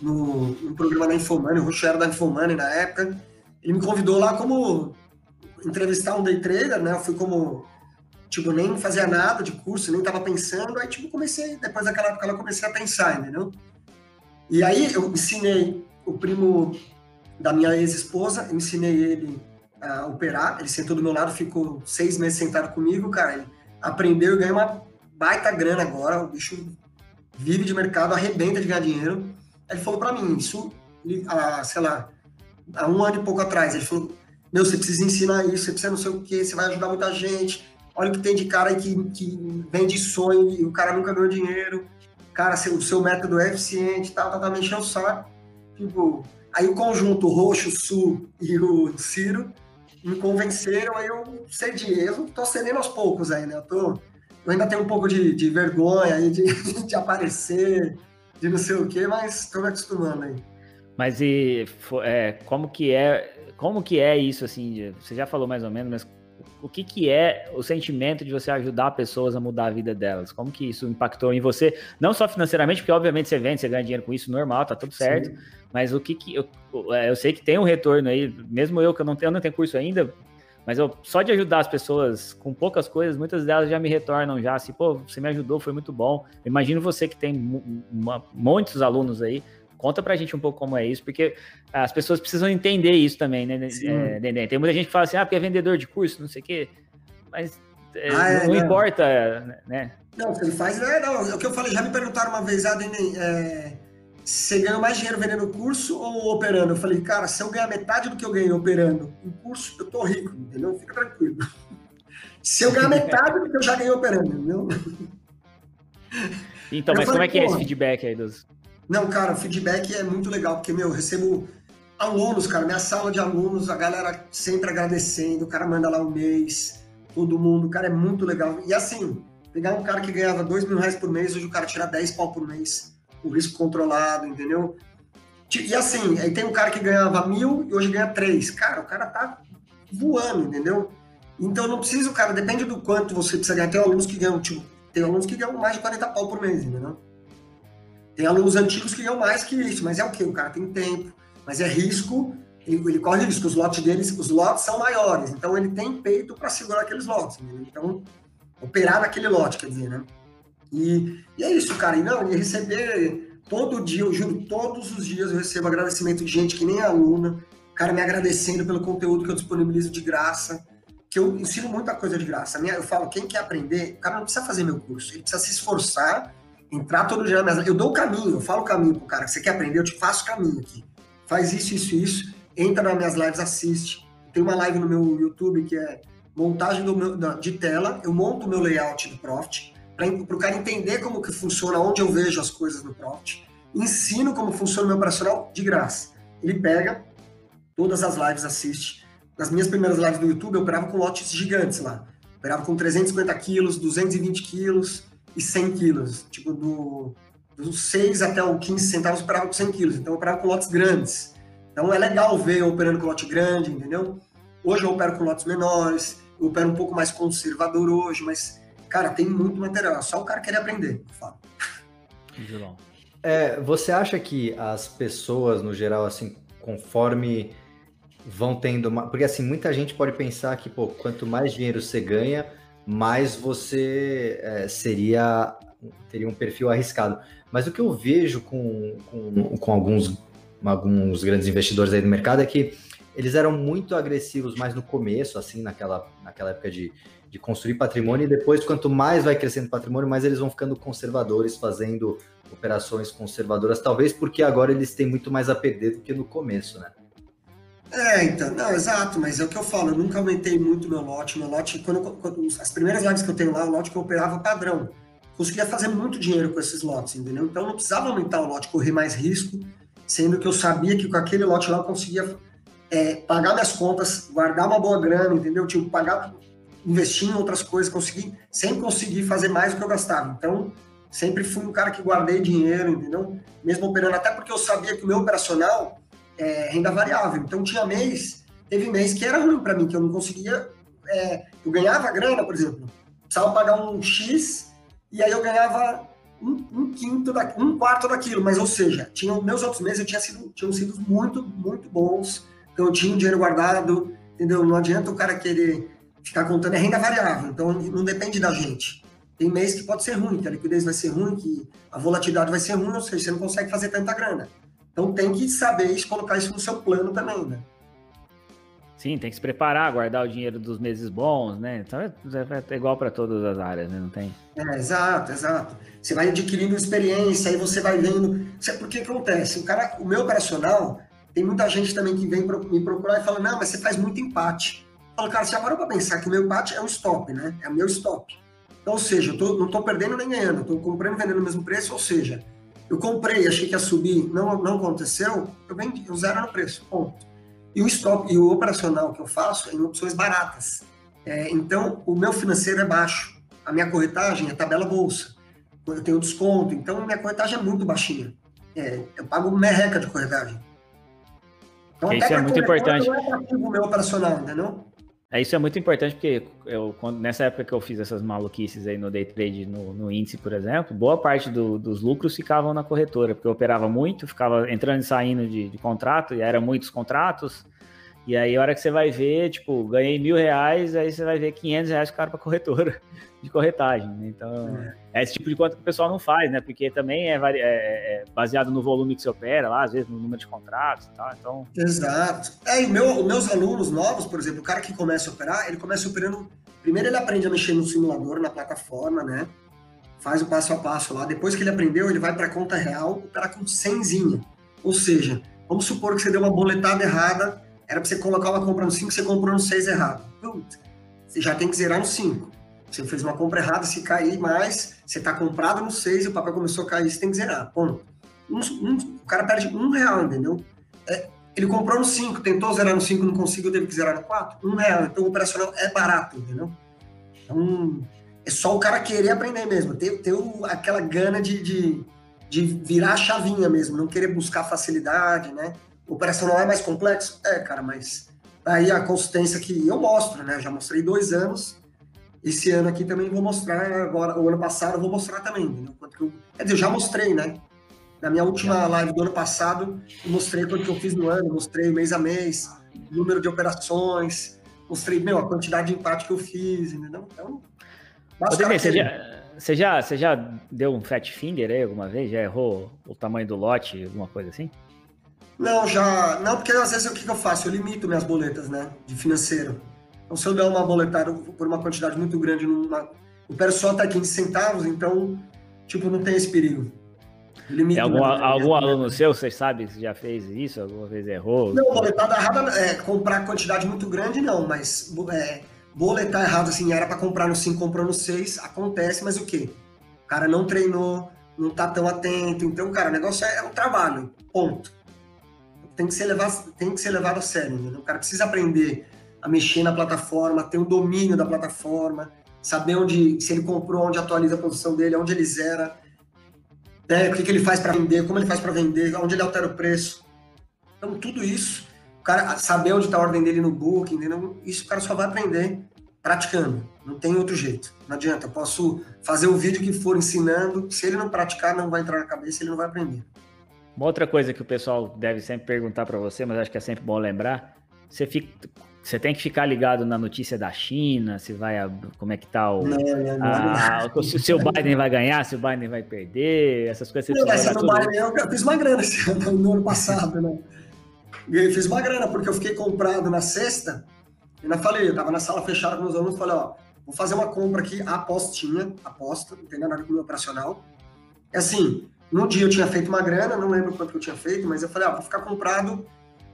no, num programa da Infomani, o Ruxo era da Infomani na época. Ele me convidou lá como entrevistar um day trader, né? Eu fui como, tipo, nem fazia nada de curso, nem tava pensando. Aí, tipo, comecei, depois daquela época, eu comecei a pensar, entendeu? E aí eu ensinei o primo da minha ex-esposa, ensinei ele a operar, ele sentou do meu lado, ficou seis meses sentado comigo, cara, ele aprendeu e ganhou uma baita grana agora, o bicho vive de mercado, arrebenta de ganhar dinheiro. Ele falou para mim, isso, sei lá, há um ano e pouco atrás, ele falou, meu, você precisa ensinar isso, você precisa não sei o que, você vai ajudar muita gente, olha o que tem de cara que, que vende sonho e o cara nunca ganhou dinheiro, cara, o seu método é eficiente, tá, tá, tá, me enchendo o saco. Tipo, aí o conjunto Roxo, Sul e o Ciro me convenceram, aí eu cedi. Eu tô cedendo aos poucos aí, né? Eu, tô, eu ainda tenho um pouco de, de vergonha aí de, de aparecer, de não sei o quê, mas tô me acostumando aí. Mas e é, como que é como que é isso assim? Você já falou mais ou menos, mas o que, que é o sentimento de você ajudar pessoas a mudar a vida delas? Como que isso impactou em você? Não só financeiramente, porque obviamente você vende, você ganha dinheiro com isso, normal, tá tudo certo. Sim. Mas o que que. Eu, é, eu sei que tem um retorno aí, mesmo eu que eu não tenho, eu não tenho curso ainda, mas eu, só de ajudar as pessoas com poucas coisas, muitas delas já me retornam já, assim, pô, você me ajudou, foi muito bom. Imagino você que tem uma, muitos alunos aí, Conta pra gente um pouco como é isso, porque as pessoas precisam entender isso também, né, é, Tem muita gente que fala assim, ah, porque é vendedor de curso, não sei o quê, mas é, ah, é, não, não, importa, né? Não, o que ele faz, é, não, é o que eu falei, já me perguntaram uma vez, ah, Dendê, é, você ganha mais dinheiro vendendo curso ou operando? Eu falei, cara, se eu ganhar metade do que eu ganhei operando em curso, eu tô rico, entendeu? Fica tranquilo. Se eu ganhar metade do que eu já ganhei operando, entendeu? Então, eu mas falei, como é que é esse feedback aí dos, não, cara, o feedback é muito legal, porque, meu, eu recebo alunos, cara, minha sala de alunos, a galera sempre agradecendo, o cara manda lá um mês, todo mundo, cara, é muito legal. E assim, pegar um cara que ganhava dois mil reais por mês, hoje o cara tira 10 pau por mês, o risco controlado, entendeu? E assim, aí tem um cara que ganhava mil e hoje ganha três. Cara, o cara tá voando, entendeu? Então não precisa, cara, depende do quanto você precisa ganhar. Tem alunos que ganham, tipo, tem alunos que ganham mais de 40 pau por mês, entendeu? Tem alunos antigos que ganham mais que isso, mas é o quê? O cara tem tempo, mas é risco, ele, ele corre risco. Os lotes deles, os lotes são maiores, então ele tem peito para segurar aqueles lotes. Entendeu? Então, operar naquele lote, quer dizer, né? E, e é isso, cara. E não, e receber todo dia, eu juro, todos os dias eu recebo agradecimento de gente que nem é aluna, cara me agradecendo pelo conteúdo que eu disponibilizo de graça, que eu ensino muita coisa de graça. Eu falo, quem quer aprender, o cara não precisa fazer meu curso, ele precisa se esforçar, entrar todo dia na minha... Eu dou o caminho, eu falo o caminho pro cara, você quer aprender, eu te faço o caminho aqui. Faz isso, isso, isso, entra nas minhas lives, assiste. Tem uma live no meu YouTube que é montagem meu, de tela, eu monto o meu layout do Profit, para o cara entender como que funciona, onde eu vejo as coisas no Profit, ensino como funciona o meu operacional de graça. Ele pega, todas as lives assiste. Nas minhas primeiras lives do YouTube, eu operava com lotes gigantes lá. Eu operava com 350 quilos, 220 quilos e 100 quilos. Tipo, do, dos 6 até o 15 centavos, eu operava com 100 quilos. Então, eu operava com lotes grandes. Então, é legal ver eu operando com lote grande, entendeu? Hoje eu opero com lotes menores, eu opero um pouco mais conservador hoje, mas, cara, tem muito material. É só o cara querer aprender, eu falo. É, você acha que as pessoas, no geral, assim, conforme vão tendo uma... Porque, assim, muita gente pode pensar que, pô, quanto mais dinheiro você ganha, mais você é, seria... teria um perfil arriscado. Mas o que eu vejo com, com, com alguns, alguns grandes investidores aí no mercado é que eles eram muito agressivos mais no começo, assim, naquela, naquela época de, de construir patrimônio, e depois, quanto mais vai crescendo o patrimônio, mais eles vão ficando conservadores, fazendo operações conservadoras, talvez porque agora eles têm muito mais a perder do que no começo, né? É, então, não, exato, mas é o que eu falo, eu nunca aumentei muito meu lote. Meu lote, quando, quando as primeiras lives que eu tenho lá, o lote que eu operava padrão. Conseguia fazer muito dinheiro com esses lotes, entendeu? Então não precisava aumentar o lote, correr mais risco, sendo que eu sabia que com aquele lote lá eu conseguia é, pagar minhas contas, guardar uma boa grana, entendeu? Tipo, pagar, investir em outras coisas, conseguir, sempre consegui fazer mais do que eu gastava. Então, sempre fui um cara que guardei dinheiro, entendeu? Mesmo operando, até porque eu sabia que o meu operacional é renda variável. Então, tinha mês, teve mês que era ruim para mim, que eu não conseguia. É, eu ganhava grana, por exemplo, precisava pagar um X e aí eu ganhava um, um, quinto, da, um quarto daquilo, mas ou seja, tinha, meus outros meses eu tinha sido, tinham sido muito, muito bons então eu tinha um dinheiro guardado, entendeu? Não adianta o cara querer ficar contando, é renda variável, então não depende da gente. Tem mês que pode ser ruim, que a liquidez vai ser ruim, que a volatilidade vai ser ruim, ou seja, você não consegue fazer tanta grana. Então tem que saber colocar isso no seu plano também, né? Sim, tem que se preparar, guardar o dinheiro dos meses bons, né? Então é, é igual para todas as áreas, né? Não tem. É, exato, exato. Você vai adquirindo experiência, aí você vai vendo. Porque acontece? O cara, o meu operacional, tem muita gente também que vem me procurar e fala, não, mas você faz muito empate. Eu falo, cara, você parou para pensar que o meu empate é um stop, né? É o meu stop. Então, ou seja, eu tô, não estou perdendo nem ganhando, estou comprando e vendendo o mesmo preço, ou seja, eu comprei, achei que ia subir, não, não aconteceu, eu, vendi, eu zero no preço, ponto. E o stop e o operacional que eu faço é em opções baratas. É, então, o meu financeiro é baixo. A minha corretagem é tabela bolsa. Eu tenho desconto, então minha corretagem é muito baixinha. É, eu pago merreca de corretagem. Então, isso é muito importante. Não é o meu operacional, entendeu? É, isso é muito importante porque eu, quando, nessa época que eu fiz essas maluquices aí no day trade, no, no índice, por exemplo, boa parte do, dos lucros ficavam na corretora, porque eu operava muito, ficava entrando e saindo de, de contrato, e eram muitos contratos, e aí, a hora que você vai ver, tipo, ganhei mil reais, aí você vai ver 500 reais caro para corretora de corretagem. Né? Então, é. é. esse tipo de conta que o pessoal não faz, né? Porque também é, é, é, baseado no volume que você opera, lá, às vezes no número de contratos e tal. Então... Exato. É, e meu, meus alunos novos, por exemplo, o cara que começa a operar, ele começa operando. Primeiro ele aprende a mexer no simulador, na plataforma, né? Faz o passo a passo lá. Depois que ele aprendeu, ele vai para a conta real operar com 100 Ou seja, vamos supor que você deu uma boletada errada era para você colocar uma compra no 5, você comprou no 6 errado. você já tem que zerar no 5. Você fez uma compra errada, se cair mais, você está comprado no 6 e o papel começou a cair, você tem que zerar. Ponto. Um, um, o cara perde um real, entendeu? É, ele comprou no 5, tentou zerar no 5, não conseguiu, teve que zerar no 4, um real. Então o operacional é barato, entendeu? Então é só o cara querer aprender mesmo, ter, ter o, aquela gana de, de, de virar a chavinha mesmo, não querer buscar facilidade, né? Operacional é mais complexo? É, cara, mas aí a consistência que eu mostro, né? já mostrei dois anos. Esse ano aqui também vou mostrar, agora, o ano passado eu vou mostrar também, entendeu? Quanto que eu, quer dizer, eu já mostrei, né? Na minha última live do ano passado, eu mostrei quanto que eu fiz no ano, mostrei mês a mês, número de operações, mostrei, meu, a quantidade de empate que eu fiz, entendeu? Então, você, já, você, já, você já deu um fat finger aí alguma vez? Já errou o tamanho do lote, alguma coisa assim? Não, já. Não, porque às vezes o que, que eu faço? Eu limito minhas boletas, né? De financeiro. Então, se eu der uma boletada por uma quantidade muito grande, numa, eu quero só até 15 centavos, então, tipo, não tem esse perigo. Limite, é algum, algum aluno seu, você sabe se já fez isso? Alguma vez errou? Não, boletada errada é comprar quantidade muito grande, não, mas é, boletar errado, assim, era para comprar no 5, comprou no 6, acontece, mas o quê? O cara não treinou, não tá tão atento, então, cara, o negócio é, é um trabalho, ponto. Tem que ser levado, tem que ser levado a sério, né? O cara precisa aprender a mexer na plataforma, ter um domínio da plataforma, saber onde, se ele comprou, onde atualiza a posição dele, onde ele zera, né? o que, que ele faz para vender, como ele faz para vender, onde ele altera o preço. Então, tudo isso, o cara saber onde está a ordem dele no book, entendeu? Isso o cara só vai aprender praticando. Não tem outro jeito. Não adianta. Eu posso fazer o vídeo que for ensinando. Se ele não praticar, não vai entrar na cabeça, ele não vai aprender. Uma outra coisa que o pessoal deve sempre perguntar para você, mas acho que é sempre bom lembrar, você fica, você tem que ficar ligado na notícia da China, se vai como é que tá o, não, não, não, a, se o Biden vai ganhar, se o Biden vai perder, essas coisas. Você não, mas no Biden eu, eu fiz uma grana no ano passado, né? Eu fiz uma grana porque eu fiquei comprado na sexta. E não falei, eu tava na sala fechada com meus alunos, falei, ó, vou fazer uma compra aqui, apostinha, aposta, não tem nada com o meu operacional. É assim, no dia eu tinha feito uma grana, não lembro quanto que eu tinha feito, mas eu falei, ó, vou ficar comprado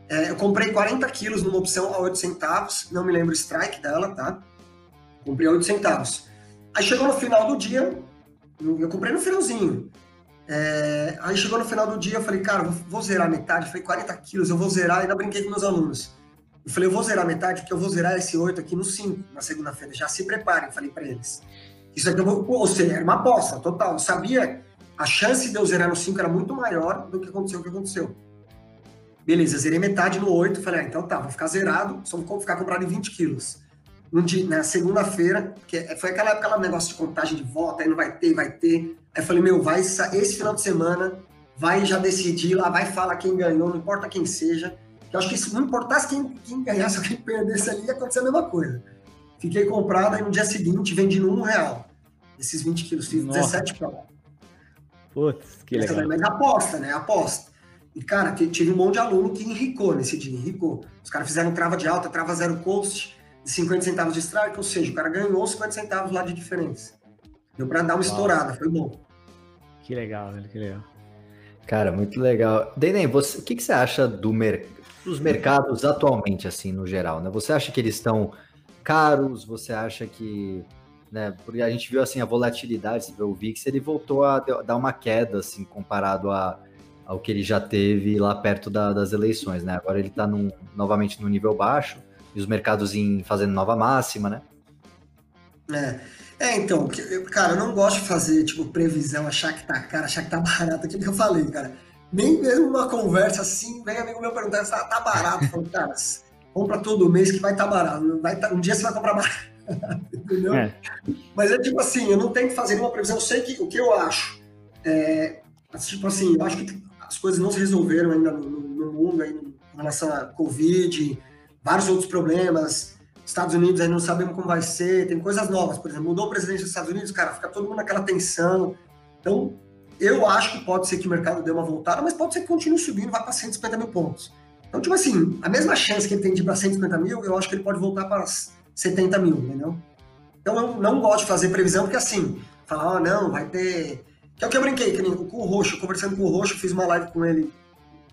é, eu comprei 40 quilos numa opção a 8 centavos, não me lembro o strike dela, tá? Comprei a 8 centavos. Aí chegou no final do dia, eu comprei no finalzinho. É, aí chegou no final do dia, eu falei, cara, vou, zerar metade. Eu falei, 40 quilos, eu vou zerar. Ainda brinquei com meus alunos. Eu falei, eu vou zerar metade, porque eu vou zerar esse 8 aqui no 5, na segunda-feira. Já se preparem, falei para eles. Isso aqui eu vou. Ou seja, era uma aposta total. Eu sabia, a chance de eu zerar no 5 era muito maior do que aconteceu o que aconteceu. Beleza, zerei metade no 8, falei, ah, então tá, vou ficar zerado, só vou ficar comprado em 20 quilos. Um dia, na segunda-feira, que foi aquela época, aquele negócio de contagem de volta, aí não vai ter, vai ter. Aí falei, meu, vai esse final de semana, vai já decidir lá, vai falar quem ganhou, não importa quem seja. Eu acho que se não importasse quem, quem ganhasse ou quem perdesse ali, ia acontecer a mesma coisa. Fiquei comprado, aí no dia seguinte vendi no um real. Esses 20 quilos, fiz Nossa. 17 pau. Putz, que legal. Mas aposta, né? Aposta. E, cara, tive um monte de aluno que enricou nesse dia, enricou. Os caras fizeram trava de alta, trava zero cost, de 50 centavos de strike, ou seja, o cara ganhou 50 centavos lá de diferença. Deu para dar uma Uau. estourada, foi bom. Que legal, velho, que legal. Cara, muito legal. Denem, você, o que, que você acha do mer dos mercados atualmente, assim, no geral? Né? Você acha que eles estão caros? Você acha que né? Porque a gente viu assim a volatilidade, o VIX, ele voltou a dar uma queda assim comparado a ao que ele já teve lá perto da, das eleições, né? Agora ele está novamente no nível baixo e os mercados em fazendo nova máxima, né? É, é então, cara, eu não gosto de fazer, tipo, previsão, achar que tá caro, achar que tá barato, aquilo que eu falei, cara. Nem mesmo numa conversa assim, vem amigo meu perguntando se tá, tá barato. Eu cara, compra todo mês que vai estar tá barato. Vai tá, um dia você vai comprar barato. Entendeu? É. Mas é tipo assim, eu não tenho que fazer uma previsão, eu sei que o que eu acho. É, tipo assim, eu acho que as coisas não se resolveram ainda no, no mundo aí, em relação à Covid, vários outros problemas. Estados Unidos aí não sabemos como vai ser, tem coisas novas, por exemplo, mudou o presidente dos Estados Unidos, cara, fica todo mundo naquela tensão. Então, eu acho que pode ser que o mercado dê uma voltada, mas pode ser que continue subindo, vá para 150 mil pontos. Então, tipo assim, a mesma chance que ele tem de ir para 150 mil, eu acho que ele pode voltar para 70 mil, entendeu? Então, eu não gosto de fazer previsão, porque assim, falar, oh, não, vai ter que é o que eu brinquei, que nem com o Roxo, conversando com o Roxo, fiz uma live com ele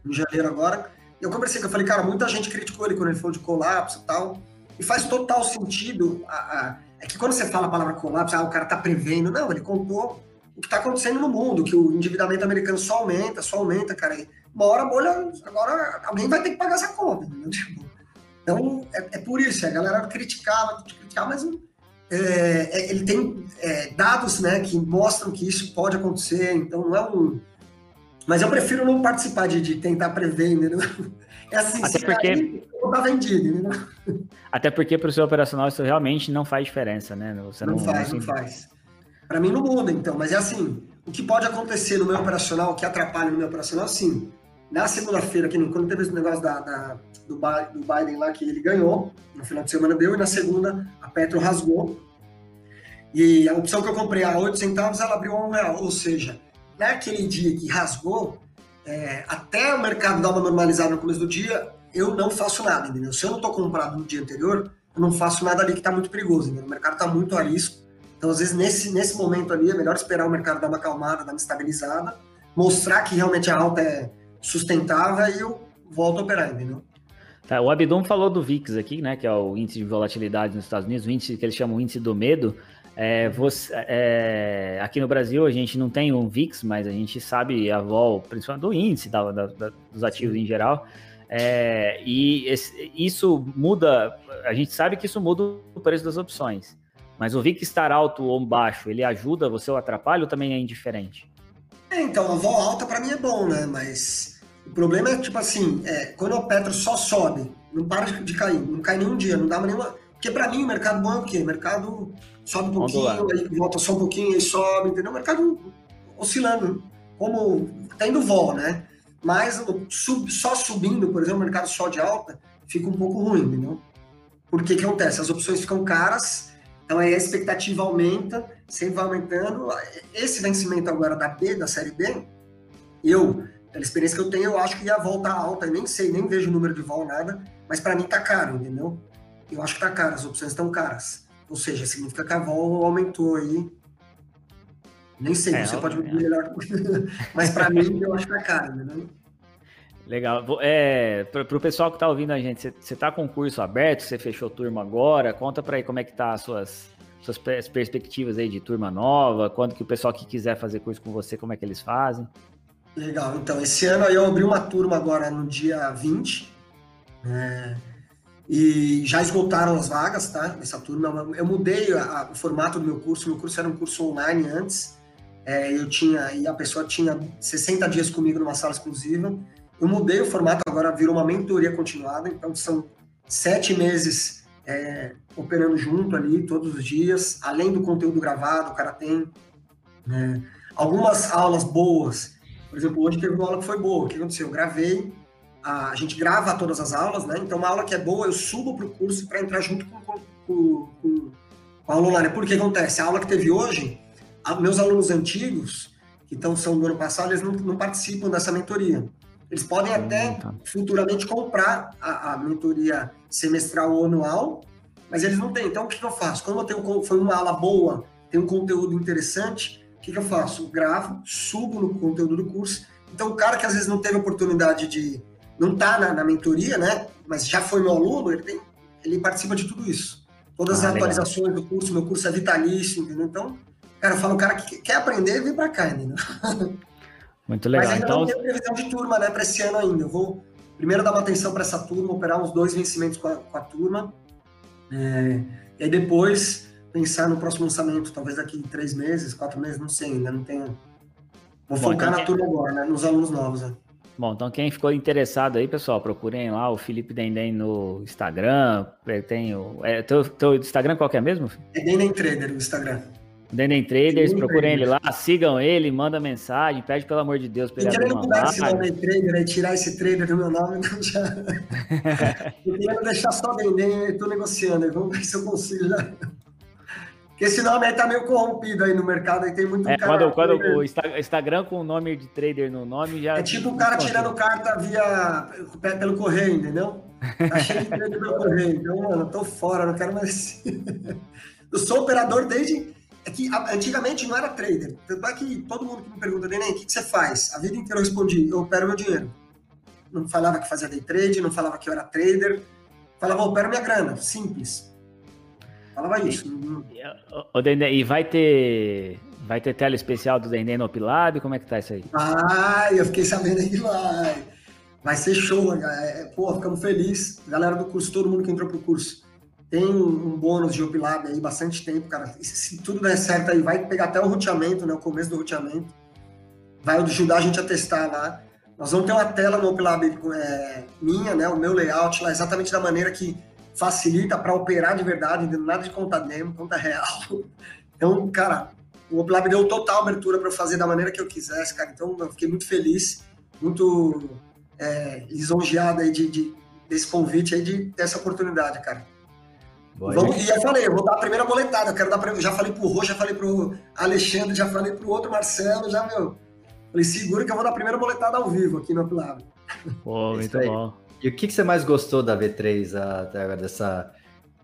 em janeiro agora. Eu conversei com eu falei, cara, muita gente criticou ele quando ele falou de colapso e tal. E faz total sentido. A, a, é que quando você fala a palavra colapso, ah, o cara tá prevendo. Não, ele contou o que tá acontecendo no mundo, que o endividamento americano só aumenta, só aumenta, cara. Uma hora a bolha, agora alguém vai ter que pagar essa conta, entendeu? Tipo, então, é, é por isso, a galera criticava, criticava, mas é, é, ele tem é, dados né, que mostram que isso pode acontecer, então não é um. Mas eu prefiro não participar de, de tentar prever, entendeu? É assim, Até se porque... cair, tá vendido, entendeu? Até porque para o seu operacional isso realmente não faz diferença, né? Você não, não faz, não, não faz. Para mim não muda, então, mas é assim, o que pode acontecer no meu operacional, que atrapalha no meu operacional, sim. Na segunda-feira, quando teve esse negócio da, da do, do Biden lá, que ele ganhou, no final de semana deu, e na segunda a Petro rasgou. E a opção que eu comprei a 8 centavos, ela abriu a 1 real. Ou seja, naquele dia que rasgou, é, até o mercado dar uma normalizada no começo do dia, eu não faço nada, entendeu? Se eu não estou comprado no dia anterior, eu não faço nada ali que está muito perigoso, entendeu? O mercado está muito a risco. Então, às vezes, nesse, nesse momento ali, é melhor esperar o mercado dar uma acalmada, dar uma estabilizada, mostrar que realmente a alta é sustentável e eu volto a operar, entendeu? Tá, o Abdon falou do VIX aqui, né, que é o índice de volatilidade nos Estados Unidos, o índice que eles chamam índice do medo. É, você, é, aqui no Brasil a gente não tem um VIX, mas a gente sabe a vol, principalmente do índice da, da, da, dos ativos em geral. É, e esse, isso muda, a gente sabe que isso muda o preço das opções. Mas o VIX estar alto ou baixo, ele ajuda você ou atrapalha ou também é indiferente? É, então, a vol alta para mim é bom, né? Mas o problema é, tipo assim, é, quando o Petro só sobe, não para de cair, não cai nenhum dia, não dá nenhuma. Porque para mim o mercado bom é o quê? O mercado sobe um pouquinho, aí volta só um pouquinho, aí sobe, entendeu? O mercado oscilando, como tá indo vol, né? Mas sub, só subindo, por exemplo, o mercado só de alta, fica um pouco ruim, entendeu? Porque o que acontece? As opções ficam caras, então aí a expectativa aumenta, sempre vai aumentando. Esse vencimento agora da B, da série B, eu pela experiência que eu tenho, eu acho que ia voltar alta, eu nem sei, nem vejo o número de vol, nada, mas para mim tá caro, entendeu? Eu acho que tá caro, as opções estão caras. Ou seja, significa que a vol aumentou aí. Nem sei, é, você pode me melhor. mas para mim, eu acho que tá caro, entendeu? Legal. É, para o pessoal que está ouvindo a gente, você está com o curso aberto, você fechou turma agora, conta para aí como é que tá as suas, suas perspectivas aí de turma nova, quando que o pessoal que quiser fazer curso com você, como é que eles fazem? Legal, então, esse ano eu abri uma turma agora no dia 20, né, e já esgotaram as vagas, tá, essa turma, eu mudei a, a, o formato do meu curso, meu curso era um curso online antes, é, eu tinha, e a pessoa tinha 60 dias comigo numa sala exclusiva, eu mudei o formato, agora virou uma mentoria continuada, então são sete meses é, operando junto ali, todos os dias, além do conteúdo gravado, o cara tem né, algumas aulas boas, por exemplo, hoje teve uma aula que foi boa. O que aconteceu? Eu gravei, a, a gente grava todas as aulas, né? Então, uma aula que é boa, eu subo para o curso para entrar junto com, com, com, com a aula online. Por que acontece? A aula que teve hoje, a, meus alunos antigos, que então, são do ano passado, eles não, não participam dessa mentoria. Eles podem hum, até tá. futuramente comprar a, a, mentoria semestral ou anual, mas eles não têm. Então, o que, eu faço? Quando eu tenho, foi uma aula boa, tem um conteúdo interessante, que, que eu faço? gravo, subo no conteúdo do curso. Então, o cara que às vezes não teve oportunidade de. não tá na, na mentoria, né? Mas já foi meu aluno, ele, tem, ele participa de tudo isso. Todas ah, as atualizações legal. do curso, meu curso é vitalício, entendeu? Então, cara, eu falo, o cara que quer aprender, vem para cá, entendeu? Muito legal. Mas ainda então... não tenho previsão de turma, né, para esse ano ainda. Eu vou primeiro dar uma atenção para essa turma, operar uns dois vencimentos com a, com a turma. É, e aí depois pensar no próximo lançamento, talvez daqui três meses, quatro meses, não sei, ainda não tenho. Vou Bom, focar então na turma agora, né? Nos alunos novos, né? Bom, então quem ficou interessado aí, pessoal, procurem lá o Felipe Dendem no Instagram. Tem o. É, teu, teu Instagram qual que é mesmo? É Dendem Trader o Instagram. Dendem Traders, Sim, procurem ele lá, sigam ele, manda mensagem, pede pelo amor de Deus pra ele querendo mudar esse nome trader, né? tirar esse trader do meu nome, não já. eu queria deixar só Dendem, eu tô negociando, vamos ver se eu consigo já. Porque esse nome aí tá meio corrompido aí no mercado, aí tem muito é, cara... Quando, quando o Instagram com o nome de trader no nome já... É tipo o cara tirando carta via... pelo correio, entendeu? Tá cheio de trader pelo correio. Então, mano, eu tô fora, não quero mais... eu sou operador desde... É que antigamente não era trader. Tanto é que todo mundo que me pergunta, Neném, o que, que você faz? A vida inteira eu respondi, eu opero meu dinheiro. Não falava que fazia day trade, não falava que eu era trader. Falava, opero minha grana. Simples Falava isso. O Dendê, e vai ter vai ter tela especial do Dendê no Opilab? Como é que tá isso aí? Vai, eu fiquei sabendo aí que vai. Vai ser show, é, pô, ficamos felizes. Galera do curso, todo mundo que entrou pro curso tem um bônus de Opilab aí, bastante tempo, cara. Se tudo der certo aí, vai pegar até o roteamento, né? O começo do roteamento. Vai ajudar a gente a testar lá. Nós vamos ter uma tela no Opilab é, minha, né? O meu layout lá, exatamente da maneira que facilita para operar de verdade, nada de conta demo, conta real. Então, cara, o Oplab deu total abertura para fazer da maneira que eu quisesse, cara. Então, eu fiquei muito feliz, muito é, lisonjeado aí de, de, desse convite aí, de, dessa oportunidade, cara. Vamos, e eu falei, eu vou dar a primeira boletada, eu quero dar já falei pro Rô, já falei pro Alexandre, já falei pro outro Marcelo, já, meu. Falei, segura que eu vou dar a primeira boletada ao vivo aqui no Upilab. Pô, é muito bom. E o que, que você mais gostou da V3 até agora, dessa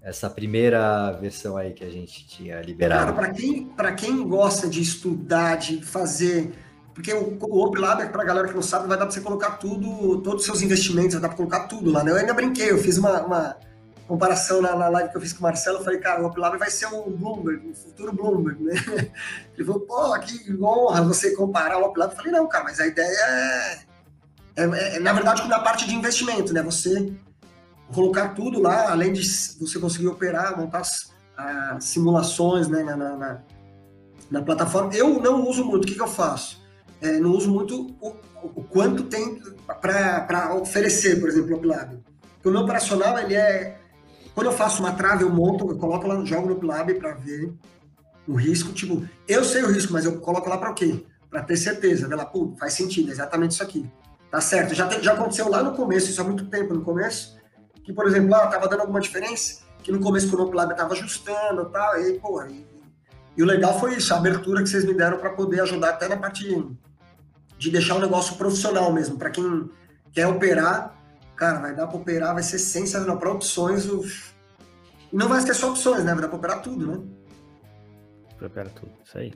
essa primeira versão aí que a gente tinha liberado? Para quem, quem gosta de estudar, de fazer. Porque o, o OpLab, para a galera que não sabe, vai dar para você colocar tudo, todos os seus investimentos, vai dar para colocar tudo lá. Né? Eu ainda brinquei, eu fiz uma, uma comparação na, na, live que eu fiz com o Marcelo, eu falei, cara, o OpLab vai ser um Bloomberg, um futuro Bloomberg, né? Ele falou, pô, que honra você comparar o OpLab. Eu falei, não, cara, mas a ideia é, é, é na verdade, na parte de investimento, né? Você colocar tudo lá, além de você conseguir operar, montar as, as simulações né, na, na, na, plataforma. Eu não uso muito, o que, que eu faço? É, não uso muito o, o quanto tem para oferecer, por exemplo, o OpLab. Porque o meu operacional, ele é... Quando eu faço uma trave, eu monto, eu coloco lá, jogo no OpLab para ver o risco. Tipo, eu sei o risco, mas eu coloco lá para o quê? Para ter certeza. Ver lá, pô, faz sentido, é exatamente isso aqui. Tá certo. Já, já aconteceu lá no começo, isso há muito tempo no começo que, por exemplo, lá estava dando alguma diferença, que no começo o Nopilab estava ajustando e tal, e, e, o legal foi isso, a abertura que vocês me deram para poder ajudar até na parte de deixar o negócio profissional mesmo, para quem quer operar, cara, vai dar para operar, vai ser sensacional, para opções, o... não vai ser só opções, né, vai dar para operar tudo, né? Opera tudo, isso aí.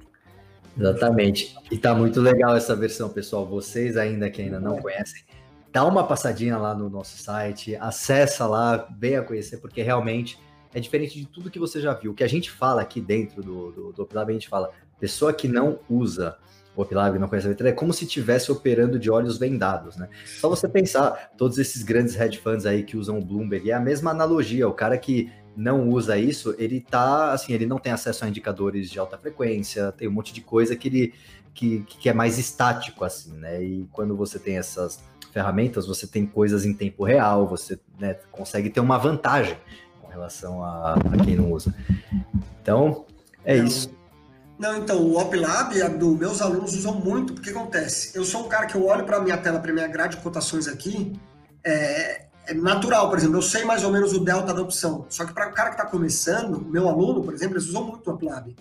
Exatamente. E tá muito legal essa versão, pessoal. Vocês ainda que ainda não conhecem, dá uma passadinha lá no nosso site, acessa lá, venha conhecer, porque realmente é diferente de tudo que você já viu. O que a gente fala aqui dentro do, do, do a gente fala, pessoa que não usa o Opilab, não conhece a letra, é como se estivesse operando de olhos vendados, né? Só você pensar, todos esses grandes hedge funds aí que usam o Bloomberg, é a mesma analogia, o cara que não usa isso, ele tá, assim, ele não tem acesso a indicadores de alta frequência, tem um monte de coisa que ele, que, que é mais estático, assim, né? E quando você tem essas ferramentas, você tem coisas em tempo real, você né, consegue ter uma vantagem com relação a, a quem não usa. Então, é não, isso. Não, então, o OpLab, do meus alunos usam muito, porque acontece? Eu sou um cara que eu olho para a minha tela, para minha grade de cotações aqui, é, é, natural, por exemplo, eu sei mais ou menos o delta da opção, só que para o cara que está começando, meu aluno, por exemplo, eles usam muito o OpLab.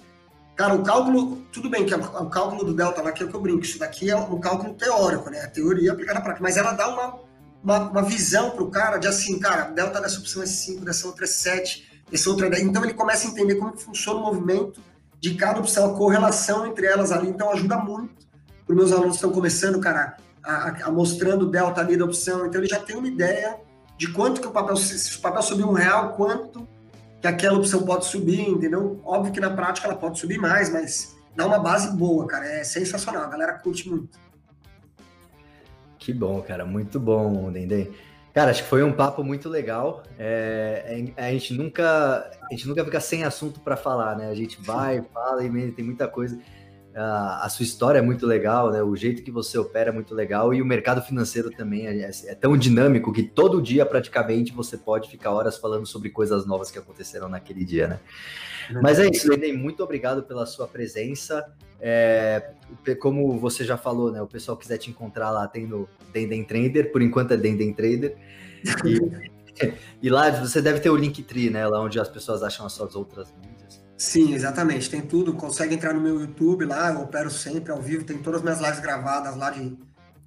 Cara, o cálculo, tudo bem que é o cálculo do delta lá que é o que eu brinco, isso daqui é um cálculo teórico, né? A teoria aplicada na prática, mas ela dá uma, uma, uma visão para o cara de assim, cara, delta dessa opção é 5, dessa outra é 7, dessa outra é 10. Então ele começa a entender como funciona o movimento de cada opção, a correlação entre elas ali, então ajuda muito para os meus alunos que estão começando, cara, a, a, mostrando o delta ali da opção, então ele já tem uma ideia de quanto que o papel, se o papel subir um real, quanto que aquela opção pode subir, entendeu? Óbvio que na prática ela pode subir mais, mas dá uma base boa, cara. É sensacional, a galera curte muito. Que bom, cara, muito bom, Dendê. Cara, acho que foi um papo muito legal. É, é a gente nunca, a gente nunca fica sem assunto para falar, né? A gente vai, fala e tem muita coisa a, sua história é muito legal, né? O jeito que você opera é muito legal e o mercado financeiro também é, é, tão dinâmico que todo dia praticamente você pode ficar horas falando sobre coisas novas que aconteceram naquele dia, né? Mas é isso, Lenei, muito obrigado pela sua presença. É, como você já falou, né? O pessoal quiser te encontrar lá, tem no Denden Trader, por enquanto é Denden Trader. E, e lá você deve ter o Linktree, né? Lá onde as pessoas acham as suas outras. Sim, exatamente. Tem tudo. Consegue entrar no meu YouTube lá, eu opero sempre ao vivo. Tem todas as minhas lives gravadas lá de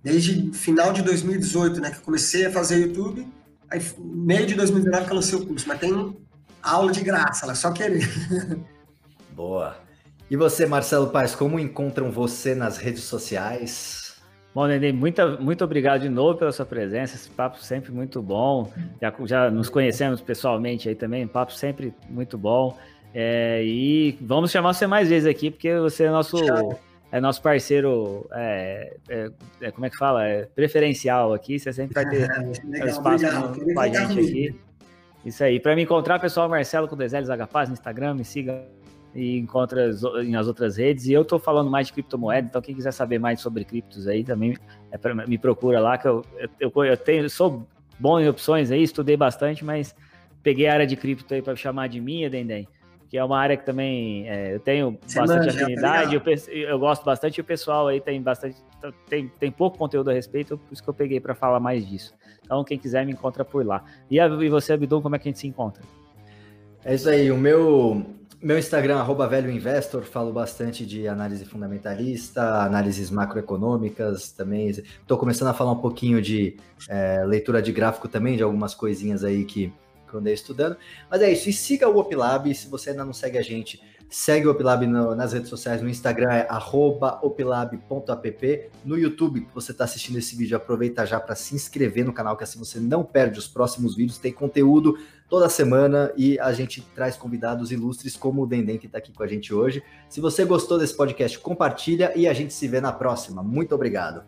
desde final de 2018, né? Que eu comecei a fazer YouTube. Aí, meio de 2019 que eu lancei o curso. Mas tem aula de graça, é só querer. Boa. E você, Marcelo Paes, como encontram você nas redes sociais? Bom, Nenê, muito, muito obrigado de novo pela sua presença. Esse papo sempre muito bom. Já, já nos conhecemos pessoalmente aí também, um papo sempre muito bom. É, e vamos chamar você mais vezes aqui, porque você é nosso, é nosso parceiro, é, é, é, como é que fala? É preferencial aqui, você sempre vai ter Legal, espaço com, com a gente aqui. Isso aí. Para me encontrar, pessoal, Marcelo com Deseles Paz no Instagram, me siga e encontra nas outras redes. E eu estou falando mais de criptomoeda, então quem quiser saber mais sobre criptos aí também é pra, me procura lá, que eu, eu, eu, tenho, sou bom em opções aí, estudei bastante, mas peguei a área de cripto aí para chamar de minha, Dendem que é uma área que também é, eu tenho Você bastante manja, tá afinidade, tá eu, eu, gosto bastante e o pessoal aí tem bastante, tem, tem pouco conteúdo a respeito, por isso que eu peguei para falar mais disso. Então, quem quiser me encontra por lá. E, a, e você, Abdul, como é que a gente se encontra? É isso aí. O meu, meu Instagram, arroba velho investor, falo bastante de análise fundamentalista, análises macroeconômicas também. Estou começando a falar um pouquinho de é, leitura de gráfico também, de algumas coisinhas aí que, que eu estudando. Mas é isso. E siga o Opilab. Se você ainda não segue a gente, Segue o Opilab no, nas redes sociais, no Instagram é opilab.app. No YouTube, você está assistindo esse vídeo, aproveita já para se inscrever no canal, que assim você não perde os próximos vídeos. Tem conteúdo toda semana e a gente traz convidados ilustres como o Dendem que está aqui com a gente hoje. Se você gostou desse podcast, compartilha e a gente se vê na próxima. Muito obrigado.